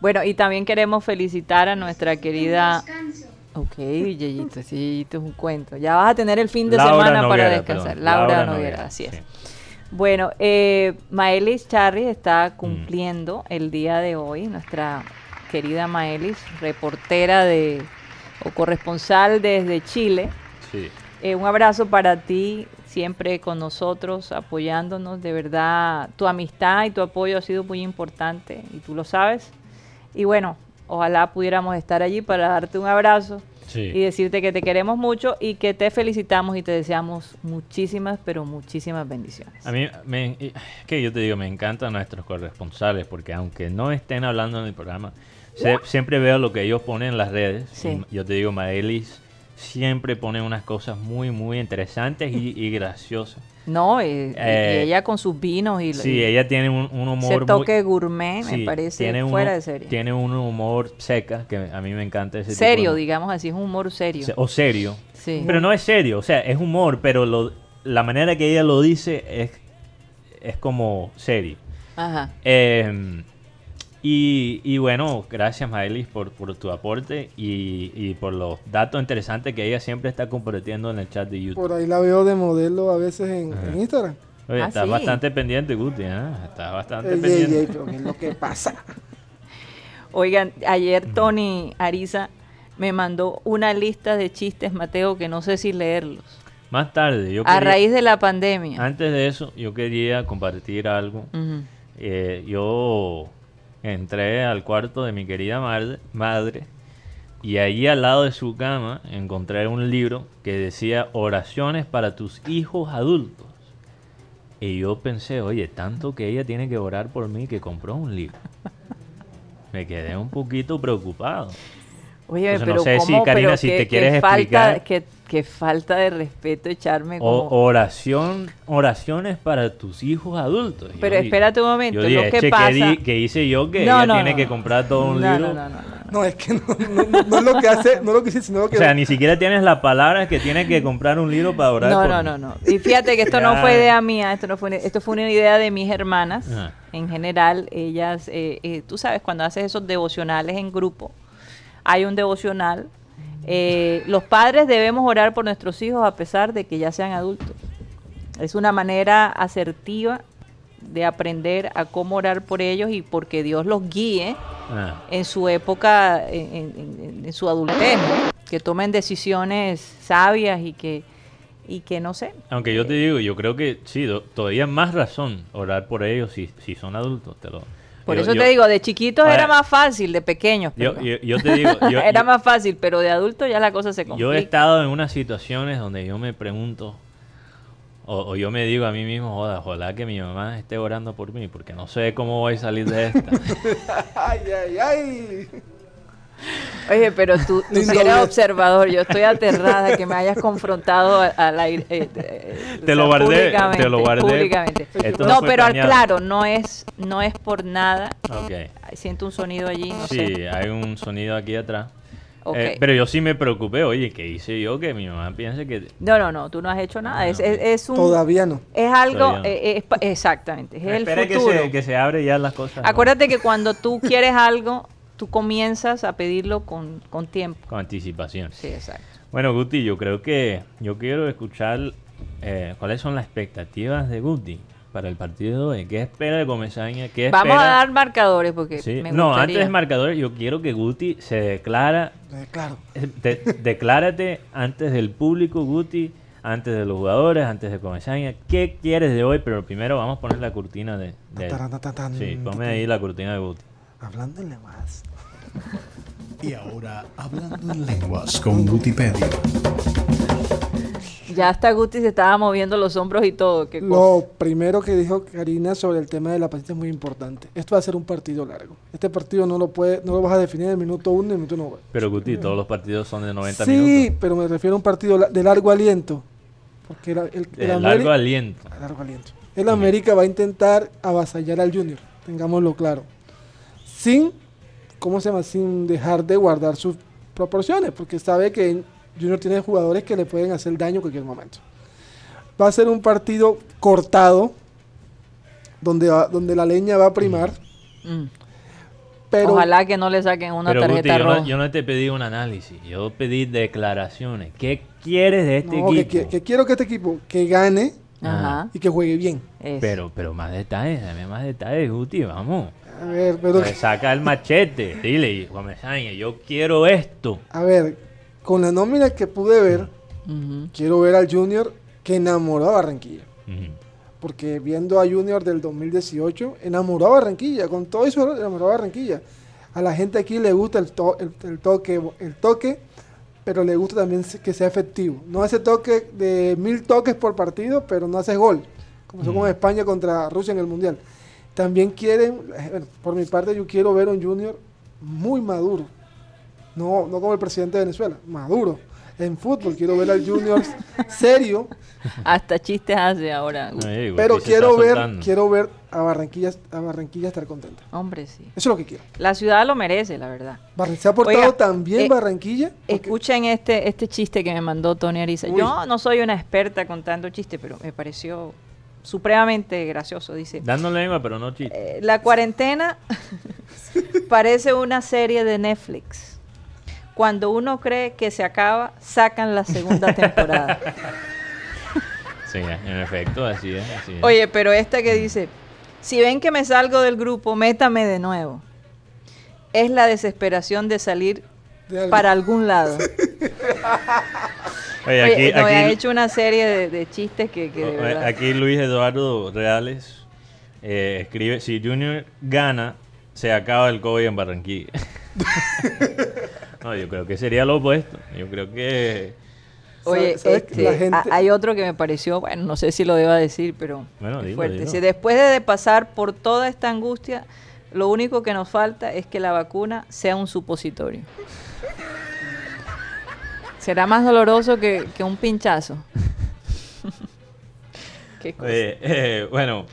Bueno, y también queremos felicitar a nuestra querida... Descanso. Ok, Yeyito, sí, Yeyito es un cuento. Ya vas a tener el fin de Laura semana para descansar. perdón, Laura, Laura Noguera, Noguera, así es. sí. Bueno, eh, Maelis Charri está Mm. cumpliendo el día de hoy, nuestra querida Maelis, reportera de o corresponsal desde Chile. Sí. Eh, un abrazo para ti, siempre con nosotros, apoyándonos. De verdad, tu amistad y tu apoyo ha sido muy importante y tú lo sabes. Y bueno, ojalá pudiéramos estar allí para darte un abrazo Sí. y decirte que te queremos mucho y que te felicitamos y te deseamos muchísimas, pero muchísimas bendiciones. A mí, me, que yo te digo, me encantan nuestros corresponsales porque aunque no estén hablando en el programa, se- siempre veo lo que ellos ponen en las redes. Sí. Yo te digo, Maelis siempre pone unas cosas muy, muy interesantes y, y graciosas. No, y, y Eh, ella con sus vinos y, Sí, y ella tiene un, un humor ese muy- toque gourmet me parece tiene fuera uno- de serie. Tiene un humor seca que a mí me encanta ese tipo serio, de- digamos así, es un humor serio. se- O serio. Sí. Pero no es serio, o sea, es humor, pero lo, la manera que ella lo dice es, es como serio. Ajá. Eh, y, y bueno, gracias Maelis por, por tu aporte y, y por los datos interesantes que ella siempre está compartiendo en el chat de YouTube. Por ahí la veo de modelo a veces en, Instagram. Oye, Ah, estás sí. bastante pendiente, Guti, ¿eh? Estás bastante Ey, pendiente. ey, pero ¿qué es lo que pasa? Oigan, ayer Tony Ariza me mandó una lista de chistes, Mateo, que no sé si leerlos. Más tarde, yo A raíz de la pandemia. antes de eso, yo quería compartir algo. Eh, yo entré al cuarto de mi querida madre, madre y allí al lado de su cama encontré un libro que decía oraciones para tus hijos adultos. Y yo pensé, oye, tanto que ella tiene que orar por mí que compró un libro. Me quedé un poquito preocupado. Oye, Entonces, pero no sé si. Karina, Pero si qué- te qué quieres falta, explicar. qué, qué falta de respeto echarme O, como... oración, oraciones para tus hijos adultos. Pero yo espérate un momento, Yo lo que "Che, pasa- ¿qué, di- qué hice yo que No, ella no, tiene no, que no. comprar todo un No, libro? no, no, no, no. No, es que no, no, no- no es lo que hace, no es lo que dice, sino lo que... O sea, ni siquiera tienes la palabra que tienes que comprar un libro para orar No, por no, no, no. Y fíjate que esto no fue idea mía, esto no fue, una- esto fue una idea de mis hermanas. Ajá. En general, ellas, eh, eh, tú sabes, cuando haces esos devocionales en grupo, hay un devocional. Eh, los padres debemos orar por nuestros hijos a pesar de que ya sean adultos. Es una manera asertiva de aprender a cómo orar por ellos y porque Dios los guíe Ah, en su época, en, en- en- en su adultez, ¿no? que tomen decisiones sabias y que, y que no sé. Aunque yo te digo, yo creo que sí, do- todavía más razón orar por ellos si, si son adultos. Te lo, Por yo- eso yo- te digo, de chiquitos era más fácil, de pequeños. Yo, perdón. yo- yo te digo, yo, era yo- más fácil, pero de adultos ya la cosa se complica. yo he estado en unas situaciones donde yo me pregunto, o, o yo me digo a mí mismo, joda, ojalá que mi mamá esté orando por mí, porque no sé cómo voy a salir de esta. Ay, ay, ay. Oye, pero tú, tú sí eres observador. Yo estoy aterrada de que me hayas confrontado a- al aire. eh, eh, Te o lo sea, guardé, te lo guardé. públicamente. Esto No, pero al planeado. claro, no es, no es por nada. Ok. Siento un sonido allí, no Sí, sé. hay un sonido aquí atrás. Ok. Eh, pero yo sí me preocupé, oye, ¿qué hice yo? Que mi mamá piense que... No, no, no, tú no has hecho nada. Es, No. es, es un, Todavía no. es algo, no. eh, es pa- exactamente, es el Espera que futuro. se, que se abre ya las cosas. ¿no? Acuérdate que cuando tú quieres algo, tú comienzas a pedirlo con, con tiempo. Con anticipación. Sí, exacto. Bueno, Guti, yo creo que yo quiero escuchar eh, cuáles son las expectativas de Guti para el partido de hoy. ¿Qué espera de Comesaña? ¿Qué Vamos espera? a dar marcadores porque Sí, me No, gustaría. antes de marcadores, yo quiero que Guti se declara, Eh, claro. eh, de- declárate antes del público, Guti, antes de los jugadores, antes de Comesaña. ¿Qué quieres de hoy? Pero primero vamos a poner la cortina de... de- sí, ponme ahí la cortina de Guti. Hablándole más. Y ahora, hablando en lenguas con Wikipedia. Ya hasta Guti se estaba moviendo los hombros y todo. qué. Lo primero que dijo Karina sobre el tema de la paciencia es muy importante. Esto va a ser un partido largo. Este partido no lo puede, no lo vas a definir en el minuto 1 y en el minuto 9. Pero Guti, todos los partidos son de 90 Sí, minutos. pero me refiero a un partido de largo aliento. Porque el, el- De el largo Ameri- aliento. largo aliento. El América va a intentar avasallar al Junior, tengámoslo claro. Sin ¿cómo se llama? Sin dejar de guardar sus proporciones, porque sabe que Junior tiene jugadores que le pueden hacer daño en cualquier momento. Va a ser un partido cortado, donde, va- donde la leña va a primar, Mm. pero Ojalá que no le saquen una Pero Guti, tarjeta yo, roja. no, yo no te pedí un análisis, yo pedí declaraciones. ¿Qué quieres de este no, equipo? que- que quiero que este equipo que gane Ajá. y que juegue bien. eso. Pero, pero más detalles, dame más detalles, Guti, vamos. A ver, pero Pues saca el machete, dile, Juan Mesaña, yo quiero esto. a ver, con la nómina que pude ver, quiero ver al Junior que enamoró a Barranquilla. Porque viendo a Junior del 2018, enamoró a Barranquilla. Con todo eso, enamoró a Barranquilla. A la gente aquí le gusta el, to- el, el toque, el toque, pero le gusta también que sea efectivo. No hace toque de mil toques por partido, pero no hace gol. Como son con España contra Rusia en el Mundial. También quieren, bueno, por mi parte, yo quiero ver a un Junior muy maduro. No, no como el presidente de Venezuela, maduro. En fútbol quiero ver al Junior serio, Hasta chistes hace ahora. Ay, pero quiero ver, soltando. quiero ver a Barranquilla, a Barranquilla estar contenta. Hombre, sí. Eso es lo que quiero. La ciudad lo merece, la verdad. Se ha portado Oiga, también eh, Barranquilla. porque- Escuchen este, este chiste que me mandó Tony Ariza. Uy. Yo no soy una experta contando chistes, pero me pareció supremamente gracioso. Dice, Dando lengua, pero no chiste. eh, la cuarentena parece una serie de Netflix. Cuando uno cree que se acaba, sacan la segunda temporada. Sí, en efecto, así es. Así es. Oye, pero esta que dice, si ven que me salgo del grupo, métame de nuevo. Es la desesperación de salir de para algún lado. Oye, Oye, aquí, no, aquí- ha hecho una serie de, de chistes que, que de Oye, verdad. Aquí Luis Eduardo Reales eh, escribe, si Junior gana, se acaba el COVID en Barranquilla. no, yo creo que sería lo opuesto. Yo creo que... Oye, ¿Sabes que este, gente- hay otro que me pareció, bueno, no sé si lo deba decir, pero Bueno, dilo, fuerte. dilo. Si después de pasar por toda esta angustia, lo único que nos falta es que la vacuna sea un supositorio. Será más doloroso que, que un pinchazo. Qué cosa. Oye, eh, bueno,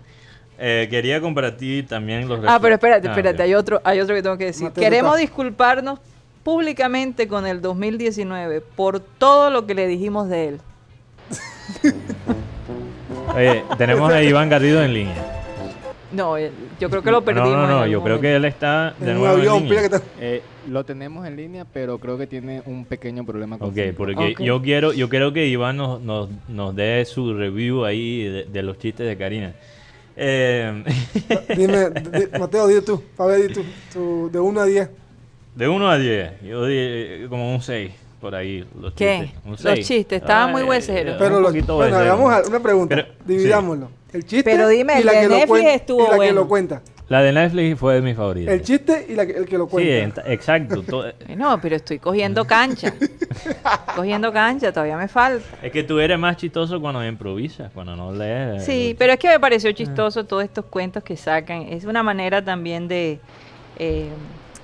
eh, quería compartir también los... Ah, pero espérate, Ah, espérate, hay otro, hay otro que tengo que decir. Queremos disculparnos públicamente con el 2019 por todo lo que le dijimos de él. Oye, tenemos a Iván Garrido en línea. No, él- yo creo que lo No, perdimos. no, no, algún yo creo que él está de en un nuevo avión, en línea. mira que está- Eh, lo tenemos en línea, pero creo que tiene un pequeño problema con Ok, su- porque Ok. yo quiero yo quiero que Iván nos, nos, nos dé su review ahí de, de los chistes de Karina. Eh, Dime, di- Mateo, di tú, Fabi, di tú, tú, de 1 a 10. de 1 a 10, yo di eh, como un 6 por ahí. Los ¿Qué? Chistes, un Los chistes, estaban Ay, muy hueseros. eh, Pero un lo- poquito bueno, huesero. hagamos a- una pregunta, Pero- dividámoslo. El chiste Pero dime, y la que lo cuenta. estuvo y la que bueno. lo cuenta. La de Netflix fue de mis favoritas. El chiste y la que- el que lo Sí, cuenta. ent- exacto. to- Eh, No, pero estoy cogiendo cancha. cogiendo cancha, todavía me falta. es que tú eres más chistoso cuando improvisas, cuando no lees. Sí, pero es que me pareció chistoso todos estos cuentos que sacan. Es una manera también de, eh,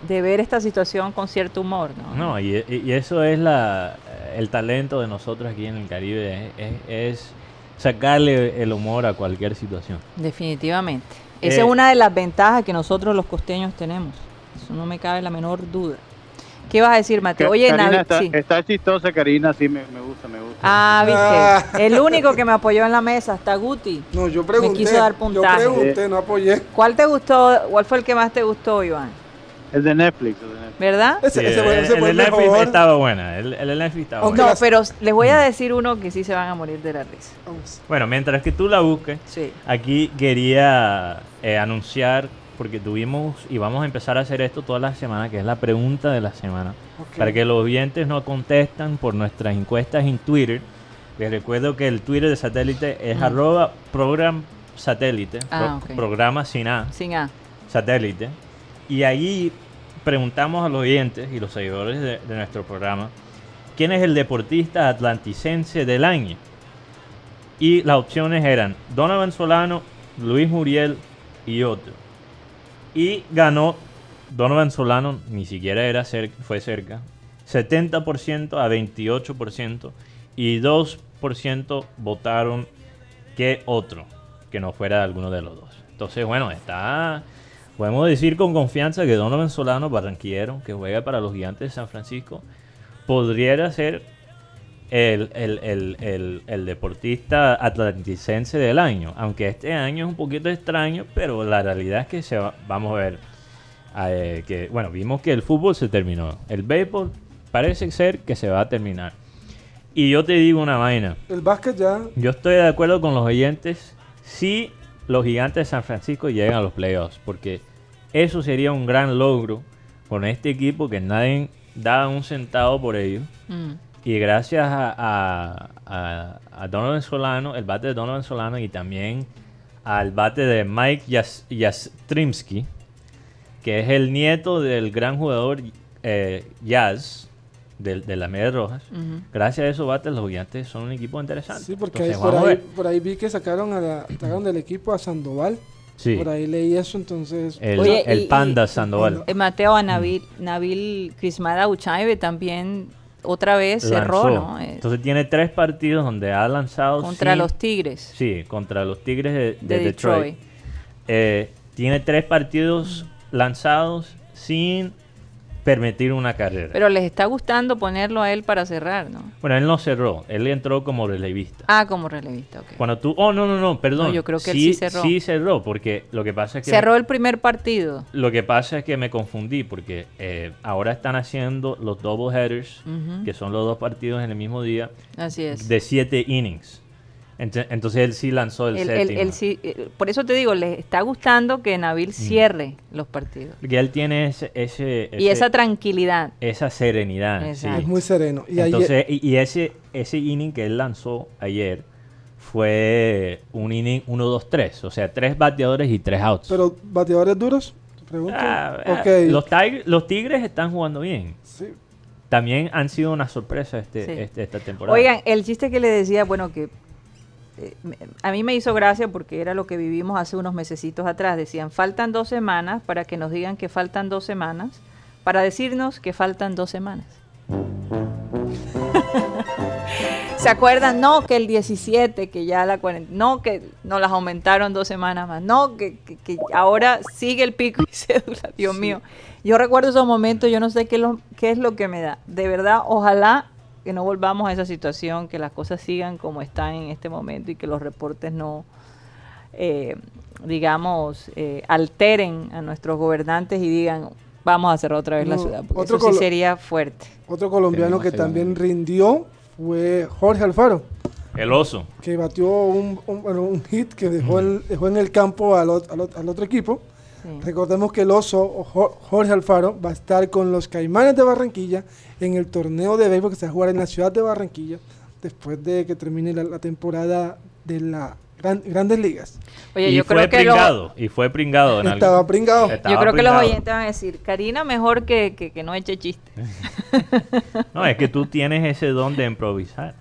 de ver esta situación con cierto humor, ¿no? No, y, eso es la, el talento de nosotros aquí en el Caribe, es sacarle el humor a cualquier situación. Definitivamente. Esa Eh, es una de las ventajas que nosotros los costeños tenemos. Eso no me cabe la menor duda. ¿Qué vas a decir, Mateo? Oye, Karina Navi- está, sí. está chistosa, Karina, sí, me, me gusta, me gusta. Ah, Ah. viste. El único que me apoyó en la mesa, hasta Guti. No, yo pregunté. quiso dar yo puntaje. pregunté, no apoyé. ¿Cuál te gustó? ¿Cuál fue el que más te gustó, Iván? El de Netflix. el de Netflix. ¿Verdad? Ese, Sí, ese fue, el- ese el el de Netflix estaba buena, el, el de Netflix estaba Aunque buena. No, pero les voy a decir uno que sí se van a morir de la risa. Vamos. Bueno, mientras que tú la busques, Sí. aquí quería eh, anunciar, porque tuvimos y vamos a empezar a hacer esto toda la semana, que es la pregunta de la semana, Ok. para que los oyentes nos contestan por nuestras encuestas en Twitter. Les recuerdo que el Twitter de satélite es Mm. arroba program satélite, Ah, pro- programa sin A, Sin A. satélite. Y ahí preguntamos a los oyentes y los seguidores de, de nuestro programa quién es el deportista atlanticense del año. Y las opciones eran Donovan Solano, Luis Muriel y otro. Y ganó Donovan Solano, ni siquiera era cer- fue cerca, 70% a 28%. Y 2% votaron que otro, que no fuera alguno de los dos. Entonces, bueno, está podemos decir con confianza que Donovan Solano, barranquillero, que juega para los gigantes de San Francisco, podría ser el, el- el- el- el deportista atlanticense del año. Aunque este año es un poquito extraño, pero la realidad es que se va- vamos a ver. eh, que, bueno, vimos que el fútbol se terminó. El béisbol parece ser que se va a terminar. Y yo te digo una vaina. El básquet ya. Yo estoy de acuerdo con los oyentes si los gigantes de San Francisco llegan a los playoffs, porque eso sería un gran logro con este equipo que nadie da un centavo por ellos. Mm. Y gracias a, a, a- a Donovan Solano, el bate de Donovan Solano y también al bate de Mike Yastrzemski, que es el nieto del gran jugador eh, Jazz de, de las Medias Rojas. Gracias a esos bates los gigantes son un equipo interesante. Sí, porque Entonces, ahí- por, ahí, por ahí vi que sacaron, a la, sacaron del equipo a Sandoval. Sí, Por ahí leí eso, entonces. el, Oye, el y- Panda y- Sandoval. Eh, Mateo a Nabil, Nabil Crismada Uchaibe también otra vez cerró, lanzó. ¿no? Eh, Entonces tiene tres partidos donde ha lanzado contra sin- los Tigres Sí, contra los Tigres de, de, de Detroit. Detroit. Eh, tiene tres partidos lanzados sin permitir una carrera. Pero les está gustando ponerlo a él para cerrar, ¿no? bueno, él no cerró, él entró como relevista. Ah, como relevista, ok. Cuando tú, oh no no no, perdón. No, yo creo que él sí cerró. Sí cerró, porque lo que pasa es que Cerró el primer partido. lo que pasa es que me confundí porque eh, ahora están haciendo los double headers, que son los dos partidos en el mismo día Así es. de siete innings. Ent- Entonces él sí lanzó el séptimo. él sí- eh, por eso te digo, les está gustando que Mm. Nabil cierre los partidos. Porque él tiene ese, ese, Y esa tranquilidad. esa serenidad. sí. Es muy sereno. Y ayer- Entonces, y, y ese, ese inning que él lanzó ayer fue un inning 1-2-3. O sea, tres bateadores y tres outs. pero bateadores duros, te pregunto. Ah, ah, ok. los, Tig- los Tigres están jugando bien. Sí. También han sido una sorpresa este, Sí. este- esta temporada. Oigan, el chiste que le decía, bueno, que a mí me hizo gracia porque era lo que vivimos hace unos mesecitos atrás. Decían, faltan dos semanas para que nos digan que faltan dos semanas, para decirnos que faltan dos semanas. ¿Se acuerdan? No, que el 17, que ya la 40, no, que nos las aumentaron dos semanas más, no, que, que- que ahora sigue el pico y cédula, Dios mío. Yo recuerdo esos momentos, yo no sé qué, lo- qué es lo que me da. De verdad, ojalá que no volvamos a esa situación, que las cosas sigan como están en este momento y que los reportes no, eh, digamos, eh, alteren a nuestros gobernantes y digan, vamos a cerrar otra vez la ciudad, porque otro eso sí sería fuerte. Otro colombiano que también rindió fue Jorge Alfaro, El oso. que batió un, un- bueno, un hit que dejó, el- dejó en el campo al, al al otro equipo. Sí. Recordemos que el oso Jorge Alfaro va a estar con los Caimanes de Barranquilla en el torneo de béisbol que se va a jugar en la ciudad de Barranquilla después de que termine la, la temporada de las Grandes Ligas. Oye, y yo fue creo que los, pringado. Y fue pringado. en algo. Estaba pringado. Estaba yo creo que los oyentes van a decir, Karina mejor que, que, que no eche chiste. No, es que tú tienes ese don de improvisar.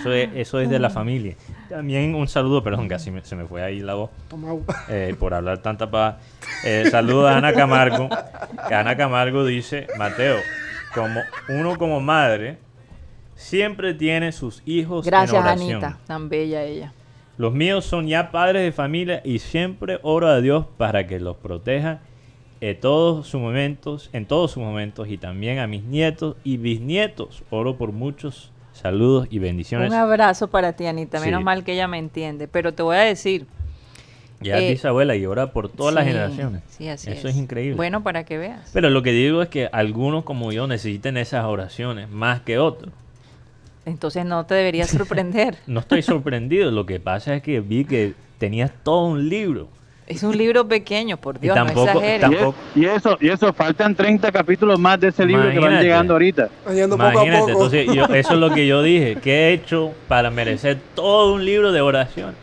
Eso es, eso es de la familia. También un saludo, perdón, casi me- se me fue ahí la voz. Toma agua. eh, por hablar tanta paz. Eh, saludo a Ana Camargo. Que Ana Camargo dice, Mateo, como uno como madre, siempre tiene sus hijos Gracias, en oración. Anita, tan bella ella. Los míos son ya padres de familia y siempre oro a Dios para que los proteja en todos sus momentos, en todos sus momentos y también a mis nietos y bisnietos. Oro por muchos saludos y bendiciones. Un abrazo para ti, Anita. Menos Sí. mal que ella me entiende. Pero te voy a decir. Ya eh, dice abuela y ora por todas las generaciones. Sí, así Eso es increíble. Bueno, para que veas. Pero lo que digo es que algunos como yo necesiten esas oraciones más que otros. Entonces no te debería sorprender. No estoy sorprendido, lo que pasa es que vi que tenías todo un libro. Es un libro pequeño, por Y Dios, tampoco- no exageres. Y, y eso, y eso, faltan 30 capítulos más de ese libro que van Imagínate. llegando ahorita. Yendo poco a Imagínate, poco. entonces yo- eso es lo que yo dije. ¿Qué he hecho para merecer todo un libro de oración?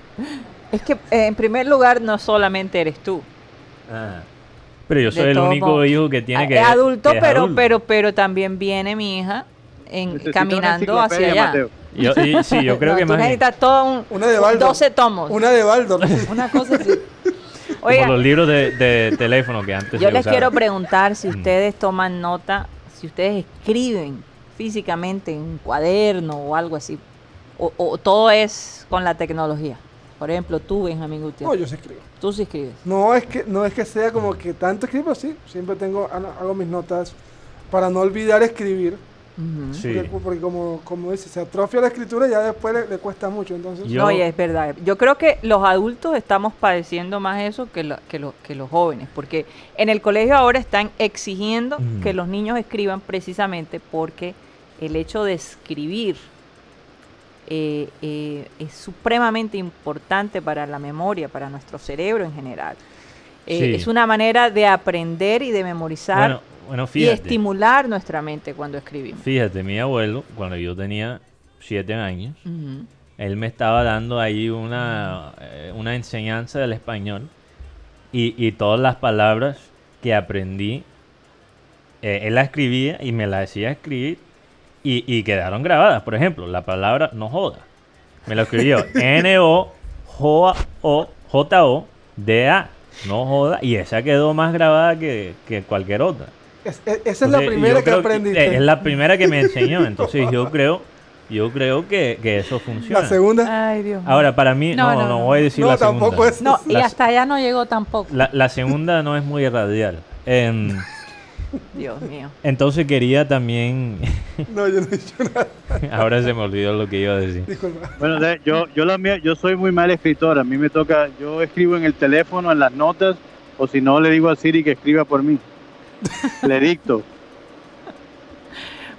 Es que eh, en primer lugar no solamente eres tú. Ah. Pero yo De soy el único modos. hijo que tiene Ah, que es adulto, que es pero adulto. pero pero también viene mi hija en, una caminando hacia allá. Mateo. Yo- y- sí, yo creo No, que más necesitas todo un, Una de Baldo. 12 tomos. Una, Una de Baldo. cosa así. Como los libros de, de teléfono que antes yo se les quiero preguntar si ustedes toman nota, si ustedes escriben físicamente en un cuaderno o algo así, o, o todo es con la tecnología. Por ejemplo, tú, Benjamín No, Gutiérrez. yo sí escribo. Tú sí escribes. No es que no es que sea como que tanto escribo, sí. Siempre tengo hago hago mis notas para no olvidar escribir. Sí. Porque, porque como, como dice, se atrofia la escritura y ya después le, le cuesta mucho. Entonces, Yo- No, y es verdad. Yo creo que los adultos estamos padeciendo más eso que, lo- que, lo- que los jóvenes, porque en el colegio ahora están exigiendo que los niños escriban precisamente porque el hecho de escribir eh, eh, es supremamente importante para la memoria, para nuestro cerebro en general. Eh, Sí. Es una manera de aprender y de memorizar Bueno, bueno, y estimular nuestra mente cuando escribimos. Fíjate, mi abuelo, cuando yo tenía siete años, él me estaba dando ahí una, eh, una enseñanza del español y, y todas las palabras que aprendí, eh, él las escribía y me las decía escribir y, y quedaron grabadas. Por ejemplo, la palabra no joda. Me lo escribió N-O-J-O-D-A. No joda. Y esa quedó más grabada que, que cualquier otra. Es- es- esa es la primera que aprendiste. Es la primera que me enseñó. Entonces yo creo, yo creo que, que eso funciona. la segunda. Ay, Dios. mío. Ahora, para mí, No, no, no, voy a decir No, la segunda. tampoco es- No, y La- hasta allá no llegó tampoco. La, la segunda no es muy radial. Em, Dios mío. entonces quería también... No, yo no he dicho nada. ahora se me olvidó lo que iba a decir. Disculpa. Bueno, yo, yo, la mía- yo soy muy mal escritor. A mí me toca, yo escribo en el teléfono, en las notas, o si no, le digo a Siri que escriba por mí. Le dicto.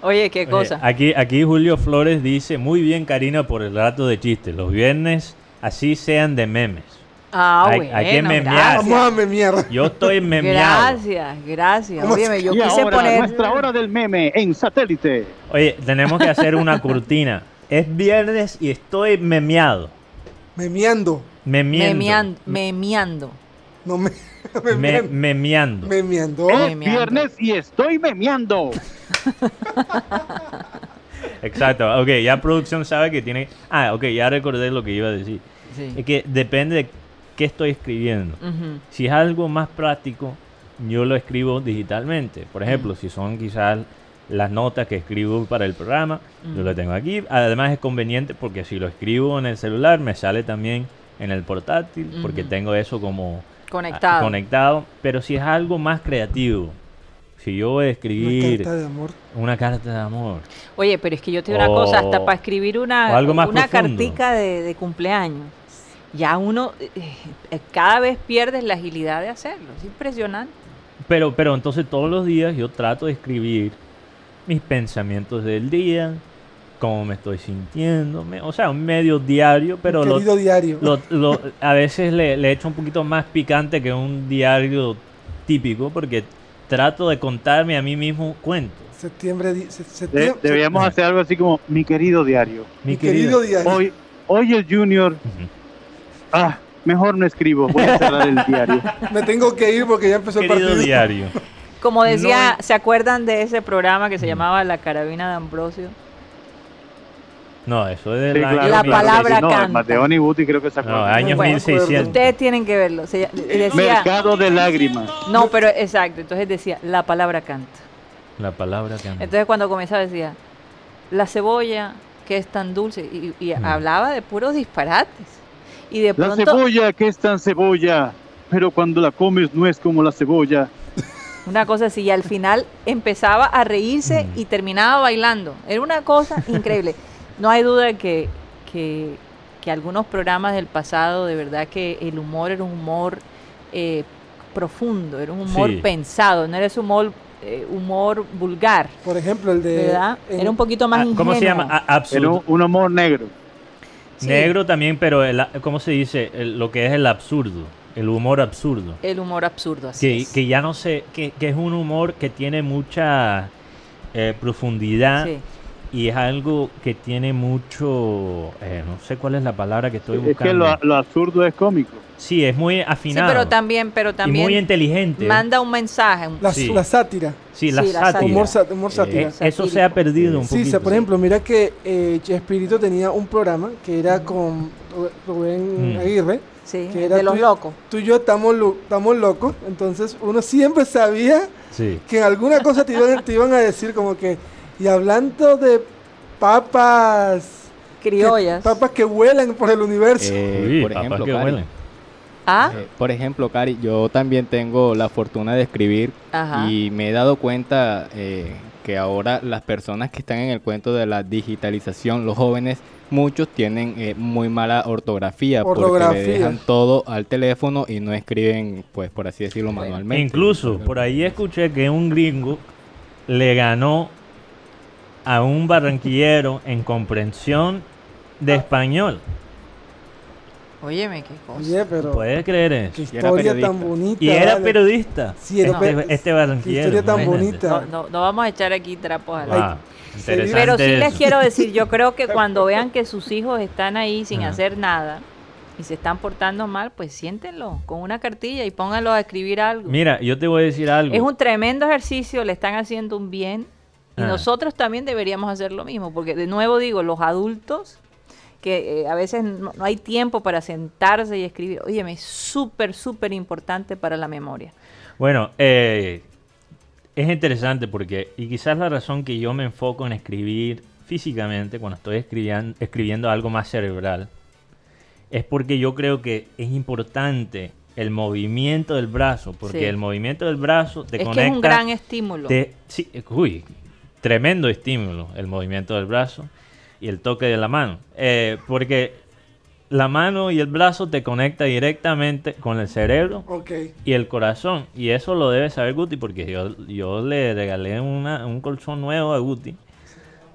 Oye, qué Oye, cosa. aquí, aquí Julio Flores dice, muy bien Karina por el rato de chistes. Los viernes así sean de memes. Ah, hay- bueno, hay que memear. gracias. Vamos a memear. Yo estoy memeado. Gracias, gracias. ¿Cómo Óyeme, yo y quise ahora, poner... nuestra hora del meme en satélite. Oye, tenemos que hacer una cortina. Es viernes y estoy memeado. Memeando. Memiendo. Memeando. memeando. No me. Me- memeando. memeando. Memeando. Es Memeando. viernes y estoy memeando. Exacto. Ok, ya producción sabe que tiene... Ah, ok, ya recordé lo que iba a decir. Sí. Es que depende de qué estoy escribiendo. Si es algo más práctico, yo lo escribo digitalmente. Por ejemplo, si son quizás las notas que escribo para el programa, yo lo tengo aquí. Además es conveniente porque si lo escribo en el celular, me sale también en el portátil, porque tengo eso como Conectado. conectado. Pero si es algo más creativo, si yo voy a Una escribir carta de amor. una carta de amor, Oye, pero es que yo te digo una cosa, hasta O- para escribir una, o algo más una profundo. cartica de, de cumpleaños, ya uno eh, eh, cada vez pierdes la agilidad de hacerlo. Es impresionante. Pero, pero entonces todos los días yo trato de escribir mis pensamientos del día, cómo me estoy sintiendo, me- o sea, un medio diario, pero lo, Querido diario. lo- lo- a veces le, le echo un poquito más picante que un diario típico, porque trato de contarme a mí mismo cuentos. Septiembre. De- septiembre deberíamos hacer algo así como mi querido diario. Mi querido diario. Hoy, hoy el Junior. Ah, mejor no escribo. Voy a cerrar el diario. Me tengo que ir porque ya empezó el Querido partido. diario. Como decía, No- ¿se acuerdan de ese programa que se llamaba La Carabina de Ambrosio? No, eso es Sí, claro, La claro palabra. No, canta. Mateón y Buti creo que se No, acuerdan. años Bueno, 1600. Ustedes tienen que verlo. Se ll- decía, Mercado de lágrimas. no, pero exacto. Entonces decía, la palabra canta. La palabra que Entonces cuando comenzaba decía, la cebolla que es tan dulce y, y Mm. hablaba de puros disparates. Y de La pronto cebolla que es tan cebolla, pero cuando la comes no es como la cebolla. una cosa así y al final empezaba a reírse Mm. y terminaba bailando. Era una cosa increíble. No hay duda que, que, que algunos programas del pasado, de verdad que el humor era un humor eh, profundo, era un humor Sí. pensado, no era ese humor, eh, humor vulgar, Por ejemplo, el de. ¿verdad? en- Era un poquito más Ah, ingenuo. ¿Cómo se llama? A- Era absurdo. un, un amor negro. Sí. Negro también, pero el, ¿cómo se dice? El- lo que es el absurdo, el humor absurdo. El humor absurdo, así Que, es. que ya no sé, que, que es un humor que tiene mucha eh, profundidad Sí. Y es algo que tiene mucho, eh, no sé cuál es la palabra que estoy Es buscando. que lo, lo absurdo es cómico. Sí, es muy Sí, afinado pero también, pero y muy también inteligente. manda un mensaje. La, Sí. la sátira. sí, la Sí, la sátira. Humor, Eh, sátira. eso se ha perdido un Sí, poquito. sa- por ejemplo, mira que eh, Chespirito tenía un programa que era con Ru- Rubén Mm. Aguirre. Sí, que era de los tú- locos. Tú y yo estamos, lo- estamos locos, entonces uno siempre sabía Sí. que en alguna cosa te iban, te iban a decir como que, y hablando de papas criollas. Papas que vuelan por el universo. Eh, Uy, por papas ejemplo, que Cari. Ah, eh, por ejemplo, Cari, yo también tengo la fortuna de escribir Ajá. y me he dado cuenta eh, que ahora las personas que están en el cuento de la digitalización, los jóvenes, muchos tienen eh, muy mala ortografía, porque Ortografía. le dejan todo al teléfono y no escriben, pues por así decirlo, manualmente. Incluso por ahí escuché que un gringo le ganó a un barranquillero en comprensión de español. óyeme, qué cosa. Oye, pero ¿Puedes creer eso? qué Y era historia tan periodista. bonita. Y era vale. periodista. Sí, era este, este qué barranquillero. historia tan imagínate. bonita. No, no, no vamos a echar aquí trapos al Wow, Pero sí les quiero decir, yo creo que cuando vean que sus hijos están ahí sin Ajá. hacer nada y se están portando mal, pues siéntenlo con una cartilla y pónganlo a escribir algo. Mira, yo te voy a decir algo. Es un tremendo ejercicio, le están haciendo un bien y Ah. nosotros también deberíamos hacer lo mismo, porque de nuevo digo, los adultos que eh, a veces no, no hay tiempo para sentarse y escribir, óyeme, es súper, súper importante para la memoria. Bueno, eh, es interesante porque, y quizás la razón que yo me enfoco en escribir físicamente cuando estoy escribiendo, escribiendo algo más cerebral, es porque yo creo que es importante el movimiento del brazo, porque Sí. el movimiento del brazo te es conecta... que es un gran estímulo. te- sí, uy, tremendo estímulo el movimiento del brazo y el toque de la mano. Eh, porque la mano y el brazo te conecta directamente con el cerebro y el corazón. Y eso lo debe saber Guti porque yo, yo le regalé una, un colchón nuevo a Guti.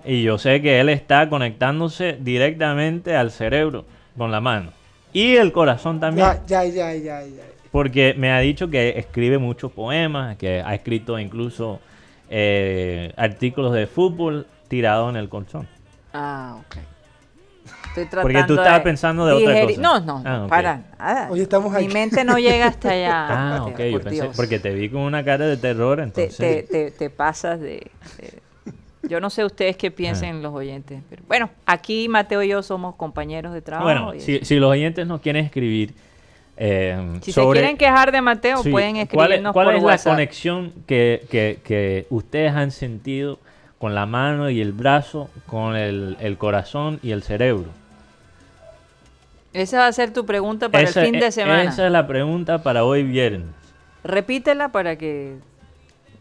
Y yo sé que él está conectándose directamente al cerebro con la mano. Y el corazón también. Ya, ya, ya. Porque me ha dicho que escribe muchos poemas, que ha escrito incluso eh, artículos de fútbol tirados en el colchón. Ah, ok. Estoy tratando Porque tú estabas de pensando de otra cosa. No, no, Ah, ok. para nada. Oye, estamos Mi aquí. mente no llega hasta allá. Ah, ok. Yo por pensé, Dios. porque te vi con una cara de terror, te, entonces... te, te- te pasas de, de- Yo no sé ustedes qué Ah. piensen los oyentes. Pero bueno, aquí Mateo y yo somos compañeros de trabajo. Bueno, si, si los oyentes nos quieren escribir eh, Si sobre... se quieren quejar de Mateo, Sí, pueden ¿cuál es- escribirnos ¿Cuál por es WhatsApp. la conexión que, que- que ustedes han sentido con la mano y el brazo, con el, el corazón y el cerebro? Esa va a ser tu pregunta para Esa- el fin e- de semana. Esa es la pregunta para hoy viernes. Repítela para que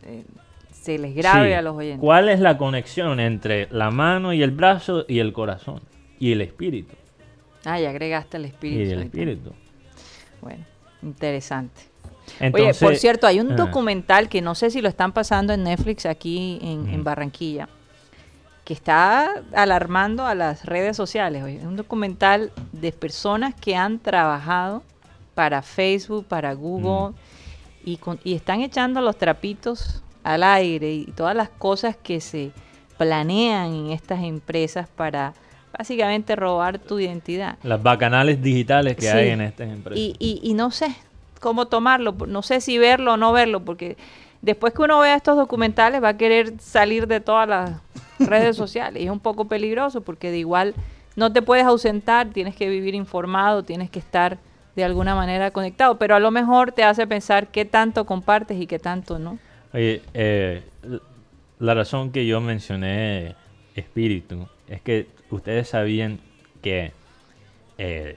eh, se les grabe Sí, a los oyentes. ¿Cuál es la conexión entre la mano y el brazo y el corazón? Y el espíritu. Ah, ya agregaste el espíritu. y el espíritu. Bueno, interesante. Entonces, Oye, por cierto, hay un ah, documental que no sé si lo están pasando en Netflix aquí en, en Ujú. Barranquilla, que está alarmando a las redes sociales. oye. Es un documental de personas que han trabajado para Facebook, para Google, y, con- y están echando los trapitos al aire y todas las cosas que se planean en estas empresas para básicamente robar tu identidad. Las bacanales digitales que Sí. hay en estas empresas. Y, y, y no sé cómo tomarlo, no sé si verlo o no verlo, porque después que uno vea estos documentales va a querer salir de todas las redes sociales y es un poco peligroso porque de igual no te puedes ausentar, tienes que vivir informado, tienes que estar de alguna manera conectado, pero a lo mejor te hace pensar qué tanto compartes y qué tanto no. Oye, eh, la razón que yo mencioné espíritu es que ustedes sabían que eh,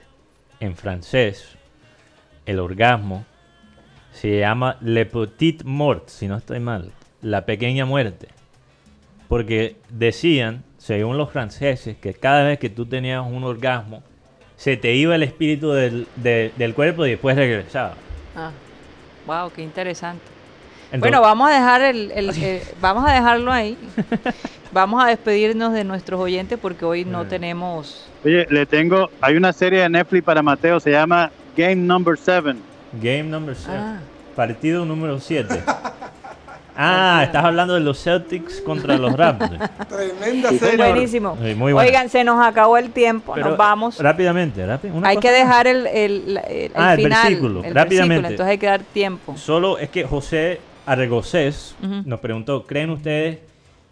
en francés el orgasmo se llama le petit mort, si no estoy mal, la pequeña muerte. Porque decían, según los franceses, que cada vez que tú tenías un orgasmo, se te iba el espíritu del, de- del cuerpo y después regresaba. Ah, wow, qué interesante. Entonces- bueno, vamos a dejar el, el- el- vamos a dejarlo ahí. vamos a despedirnos de nuestros oyentes porque hoy no Eh. tenemos Oye, le tengo, hay una serie de Netflix para Mateo, se llama Game Number 7. Game number 7. Ah. Partido número 7. Ah, estás hablando de los Celtics contra los Raptors. Tremenda Sí, serie. buenísimo. Sí, muy buena. Oigan, se nos acabó el tiempo, Pero, nos vamos. Rápidamente, rápido. una Hay cosa que dejar el, el, el- Ah, el el final, versículo, el rápidamente. versículo, entonces hay que dar tiempo. Solo es que José Arregocés Ujú. nos preguntó, ¿creen ustedes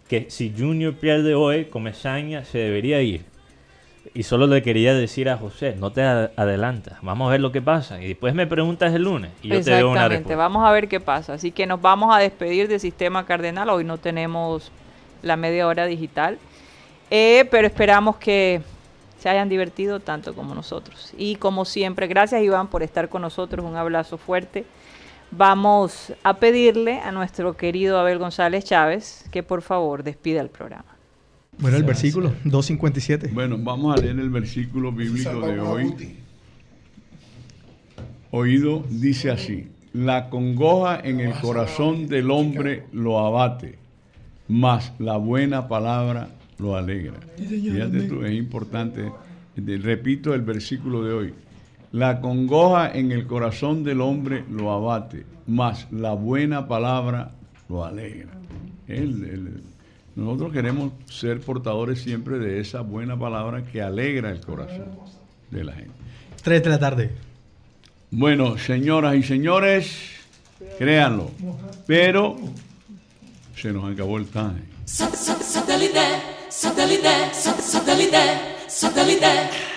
que si Junior pierde hoy, Comesaña se debería ir? Y solo le quería decir a José, no te adelantas, vamos a ver lo que pasa. Y después me preguntas el lunes y yo te doy una Exactamente, respuesta. vamos a ver qué pasa. Así que nos vamos a despedir del Sistema Cardenal. Hoy no tenemos la media hora digital, Eh, pero esperamos que se hayan divertido tanto como nosotros. Y como siempre, gracias Iván por estar con nosotros, un abrazo fuerte. Vamos a pedirle a nuestro querido Abel González Chávez que por favor despida el programa. Bueno, el versículo 257. Bueno, vamos a leer el versículo bíblico de hoy. Oído dice así, la congoja en el corazón del hombre lo abate, mas la buena palabra lo alegra. Fíjate tú, es importante. Repito el versículo de hoy. La congoja en el corazón del hombre lo abate, mas la buena palabra lo alegra. nosotros queremos ser portadores siempre de esa buena palabra que alegra el corazón de la gente. Tres de la tarde. Bueno, señoras y señores, créanlo, pero se nos acabó el time. Satélite, satélite, satélite, satélite.